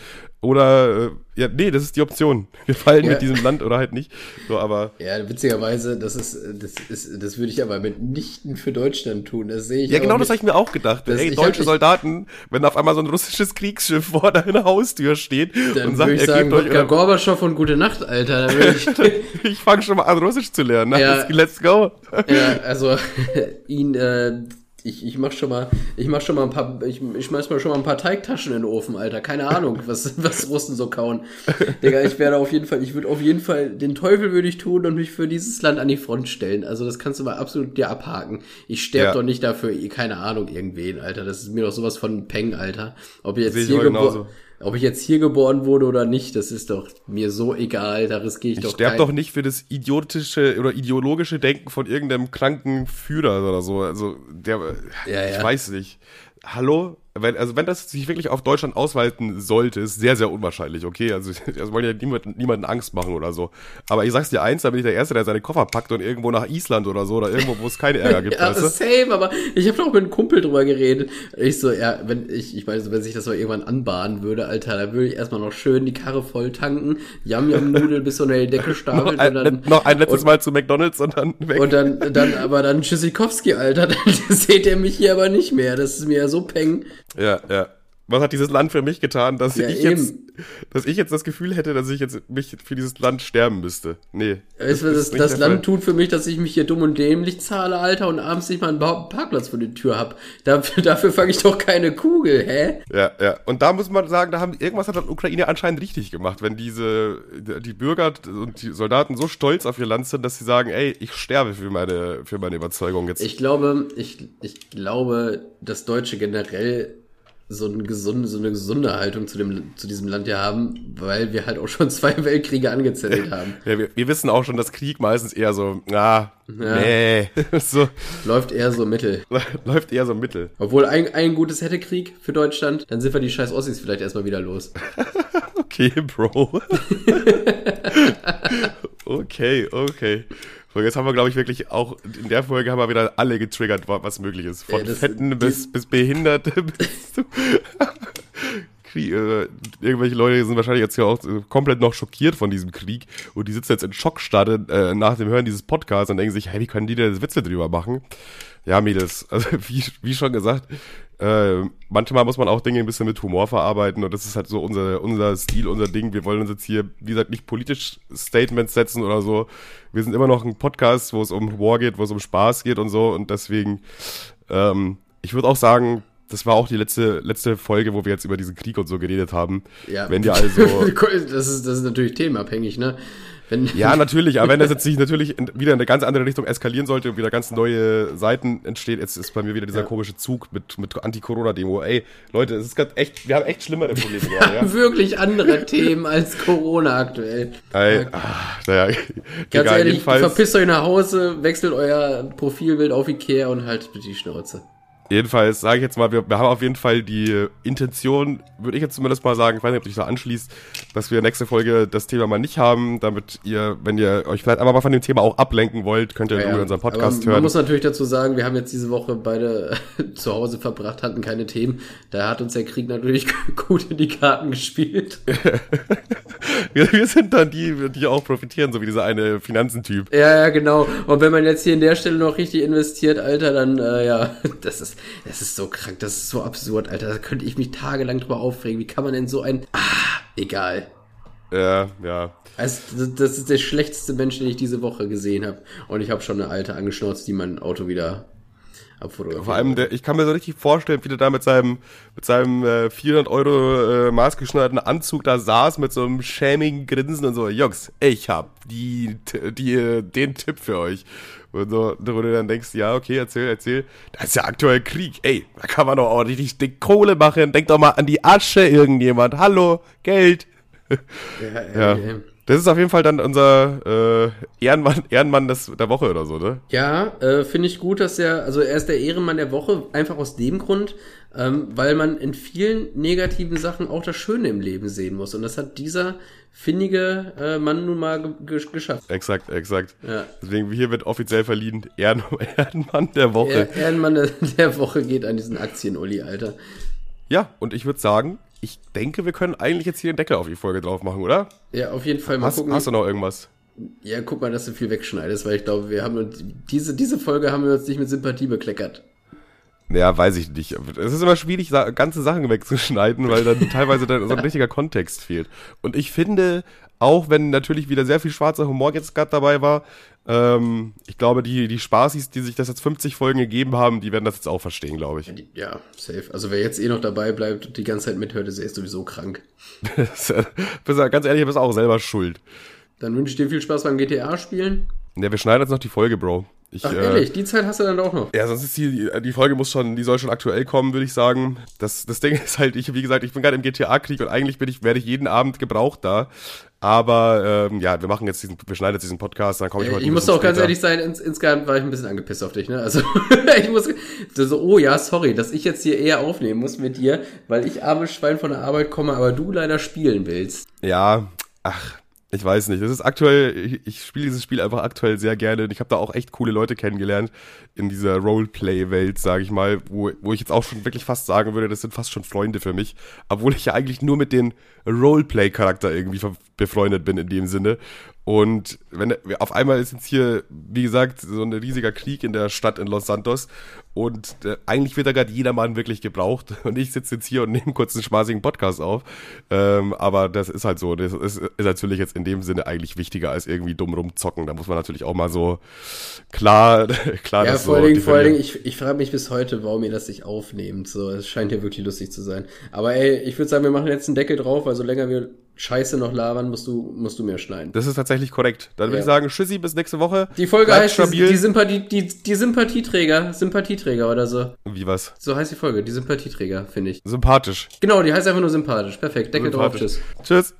oder, äh, ja, nee, das ist die Option. Wir fallen ja. mit diesem Land oder halt nicht. So, aber. Ja, witzigerweise, das ist, das ist, das würde ich aber mitnichten für Deutschland tun. Das sehe ich. Ja, genau, das habe ich mir auch gedacht. Ey, deutsche Soldaten, wenn auf einmal so ein russisches Kriegsschiff vor deiner Haustür steht und sagt, ich sagen, euch, oder, Gorbatschow und gute Nacht, Alter. ich ich fange schon mal an, Russisch zu lernen. Ne? Ja, Let's go. ja, also ihn, äh, ich, ich mach schon mal, ich mach schon mal ein paar, ich, ich schmeiß mal schon mal ein paar Teigtaschen in den Ofen, Alter. Keine Ahnung, was, was Russen so kauen. Digga, ich werde auf jeden Fall, ich würde auf jeden Fall, den Teufel würde ich tun und mich für dieses Land an die Front stellen. Also das kannst du mal absolut dir abhaken. Ich sterbe ja. doch nicht dafür, keine Ahnung, irgendwen, Alter. Das ist mir doch sowas von Peng, Alter. Ob jetzt hier geboren, ob ich jetzt hier geboren wurde oder nicht, das ist doch mir so egal, da riskiere ich, ich doch Ich sterbe doch nicht für das idiotische oder ideologische Denken von irgendeinem kranken Führer oder so. Also, der, ja, ich ja. weiß nicht. Hallo? Wenn, also wenn das sich wirklich auf Deutschland ausweiten sollte, ist sehr, sehr unwahrscheinlich, okay? Also, also wollen ja niemand, niemanden Angst machen oder so. Aber ich sag's dir eins, da bin ich der Erste, der seine Koffer packt und irgendwo nach Island oder so, oder irgendwo, wo es keine Ärger gibt. ja, weißt du? same, aber ich habe doch mit einem Kumpel drüber geredet. Ich so, ja, wenn ich, ich meine, wenn sich das mal irgendwann anbahnen würde, Alter, dann würde ich erstmal noch schön die Karre voll tanken, Yam-Yam-Nudel bis unter die Decke stapeln. noch, ein, und dann, noch ein letztes und, Mal zu McDonalds und dann weg. Und dann, dann, aber dann Tschüssikowski, Alter, dann seht ihr mich hier aber nicht mehr. Das ist mir ja so peng. Ja, ja was hat dieses Land für mich getan, dass ja, ich eben. jetzt, dass ich jetzt das Gefühl hätte, dass ich jetzt mich für dieses Land sterben müsste. Nee. Weißt das, das, das Land tut für mich, dass ich mich hier dumm und dämlich zahle, Alter, und abends nicht mal einen Parkplatz vor der Tür hab. Dafür, dafür fange ich doch keine Kugel, hä? Ja, ja. Und da muss man sagen, da haben irgendwas hat die Ukraine anscheinend richtig gemacht, wenn diese die Bürger und die Soldaten so stolz auf ihr Land sind, dass sie sagen, ey, ich sterbe für meine für meine Überzeugung jetzt. Ich glaube, ich ich glaube, dass Deutsche generell so, ein gesunde, so eine gesunde Haltung zu, dem, zu diesem Land ja haben, weil wir halt auch schon zwei Weltkriege angezettelt haben. Ja, wir, wir wissen auch schon, dass Krieg meistens eher so, ah, ja. nee. so. Läuft eher so mittel. Läuft eher so mittel. Obwohl ein, ein gutes hätte Krieg für Deutschland, dann sind wir die scheiß Ossis vielleicht erstmal wieder los. okay, Bro. okay, okay. So, jetzt haben wir, glaube ich, wirklich auch in der Folge haben wir wieder alle getriggert, was möglich ist. Von ja, Fetten bis, bis Behinderte bis zu äh, irgendwelche Leute sind wahrscheinlich jetzt ja auch komplett noch schockiert von diesem Krieg und die sitzen jetzt in Schockstarre äh, nach dem Hören dieses Podcasts und denken sich, hey, wie können die denn Witze drüber machen? Ja, Mädels, also wie, wie schon gesagt, äh, manchmal muss man auch Dinge ein bisschen mit Humor verarbeiten und das ist halt so unser, unser Stil, unser Ding. Wir wollen uns jetzt hier, wie gesagt, nicht politisch Statements setzen oder so. Wir sind immer noch ein Podcast, wo es um Humor geht, wo es um Spaß geht und so und deswegen, ähm, ich würde auch sagen, das war auch die letzte, letzte Folge, wo wir jetzt über diesen Krieg und so geredet haben. Ja. Wenn ihr also. das ist, das ist natürlich themenabhängig, ne? Wenn ja, natürlich, aber wenn das jetzt sich natürlich wieder in eine ganz andere Richtung eskalieren sollte und wieder ganz neue Seiten entsteht, jetzt ist bei mir wieder dieser ja. komische Zug mit, mit Anti-Corona-Demo. Ey, Leute, es ist gerade echt, wir haben echt schlimmere Probleme gerade, ja. wirklich andere Themen als Corona aktuell. Ey, ach, naja, ganz egal, ehrlich, verpisst euch nach Hause, wechselt euer Profilbild auf Ikea und haltet bitte die Schnauze. Jedenfalls sage ich jetzt mal, wir, wir, haben auf jeden Fall die Intention, würde ich jetzt zumindest mal sagen, ich weiß nicht, ob dich da anschließt, dass wir nächste Folge das Thema mal nicht haben, damit ihr, wenn ihr euch vielleicht aber mal von dem Thema auch ablenken wollt, könnt ihr ja, unseren Podcast aber hören. Man muss natürlich dazu sagen, wir haben jetzt diese Woche beide zu Hause verbracht, hatten keine Themen. Da hat uns der Krieg natürlich gut in die Karten gespielt. wir, wir, sind dann die, die auch profitieren, so wie dieser eine Finanzentyp. Ja, ja, genau. Und wenn man jetzt hier in der Stelle noch richtig investiert, Alter, dann, äh, ja, das ist, das ist so krank, das ist so absurd, Alter. Da könnte ich mich tagelang drüber aufregen. Wie kann man denn so ein. Ah, egal. Ja, ja. Also, das ist der schlechteste Mensch, den ich diese Woche gesehen habe. Und ich habe schon eine alte angeschnauzt, die mein Auto wieder abfotografiert. Vor allem, der, ich kann mir so richtig vorstellen, wie der da mit seinem, mit seinem äh, 400 Euro äh, maßgeschneiderten Anzug da saß, mit so einem schämigen Grinsen und so, Jungs, ich hab die, die, den Tipp für euch. Und so, wo du dann denkst, ja, okay, erzähl, erzähl. Da ist ja aktuell Krieg. Ey, da kann man doch auch richtig dick Kohle machen. Denk doch mal an die Asche irgendjemand. Hallo, Geld. Ja, ja. Das ist auf jeden Fall dann unser äh, Ehrenmann, Ehrenmann des, der Woche oder so, ne? Ja, äh, finde ich gut, dass er, also er ist der Ehrenmann der Woche, einfach aus dem Grund, ähm, weil man in vielen negativen Sachen auch das Schöne im Leben sehen muss. Und das hat dieser findige äh, Mann nun mal geschafft. Exakt, exakt. Ja. Deswegen hier wird offiziell verliehen Ehren Ehrenmann der Woche. Ehrenmann der Woche geht an diesen Aktien-Uli, Alter. Ja, und ich würde sagen, ich denke, wir können eigentlich jetzt hier den Deckel auf die Folge drauf machen, oder? Ja, auf jeden Fall. Mal hast, gucken. Hast du noch irgendwas? Ja, guck mal, dass du viel wegschneidest, weil ich glaube, wir haben uns, diese, diese Folge haben wir uns nicht mit Sympathie bekleckert. Ja, weiß ich nicht. Es ist immer schwierig, ganze Sachen wegzuschneiden, weil dann teilweise dann so ein richtiger Kontext fehlt. Und ich finde, auch wenn natürlich wieder sehr viel schwarzer Humor jetzt gerade dabei war, ähm, ich glaube, die, die Spaßis, die sich das jetzt 50 Folgen gegeben haben, die werden das jetzt auch verstehen, glaube ich. Ja, safe. Also wer jetzt eh noch dabei bleibt und die ganze Zeit mithört, ist eh sowieso krank. ganz ehrlich, du bist auch selber schuld. Dann wünsche ich dir viel Spaß beim GTA-Spielen. Ja, wir schneiden jetzt noch die Folge, Bro. Ich, Ach ehrlich, äh, die Zeit hast du dann auch noch. Ja, sonst ist die, die Folge muss schon, die soll schon aktuell kommen, würde ich sagen. Das, das Ding ist halt, ich, wie gesagt, ich bin gerade im GTA-Krieg und eigentlich bin ich, werde ich jeden Abend gebraucht da. Aber ähm, ja, wir machen jetzt diesen, wir schneiden jetzt diesen Podcast, dann komme ich heute. Ich muss auch ganz ehrlich sein, ins, insgesamt war ich ein bisschen angepisst auf dich, ne? Also ich muss so, oh ja, sorry, dass ich jetzt hier eher aufnehmen muss mit dir, weil ich armes Schwein von der Arbeit komme, aber du leider spielen willst. Ja, ach, ich weiß nicht. Das ist aktuell, ich, ich spiele dieses Spiel einfach aktuell sehr gerne. Ich habe da auch echt coole Leute kennengelernt in dieser Roleplay-Welt, sage ich mal, wo, wo ich jetzt auch schon wirklich fast sagen würde, das sind fast schon Freunde für mich. Obwohl ich ja eigentlich nur mit den Roleplay-Charakter irgendwie befreundet bin in dem Sinne. Und wenn auf einmal ist jetzt hier, wie gesagt, so ein riesiger Krieg in der Stadt in Los Santos und äh, eigentlich wird da gerade jedermann wirklich gebraucht und ich sitze jetzt hier und nehme kurz einen spaßigen Podcast auf. Ähm, aber das ist halt so, das ist, ist natürlich jetzt in dem Sinne eigentlich wichtiger als irgendwie dumm rumzocken. Da muss man natürlich auch mal so klar, klar ja, vor so allen Dingen, vor allen Dingen, ich, ich frage mich bis heute, warum ihr das nicht aufnehmt. So, es scheint ja wirklich lustig zu sein. Aber ey, ich würde sagen, wir machen jetzt einen Deckel drauf, weil so länger wir Scheiße noch labern, musst du, musst du mehr schneiden. Das ist tatsächlich korrekt. Dann würde Ja. ich sagen, Tschüssi, bis nächste Woche. Die Folge Bleibt heißt die, stabil. die, Sympathie, die, die Sympathieträger, Sympathieträger oder so. Wie was? So heißt die Folge, die Sympathieträger, finde ich. Sympathisch. Genau, die heißt einfach nur sympathisch. Perfekt, Deckel drauf, tschüss. Tschüss.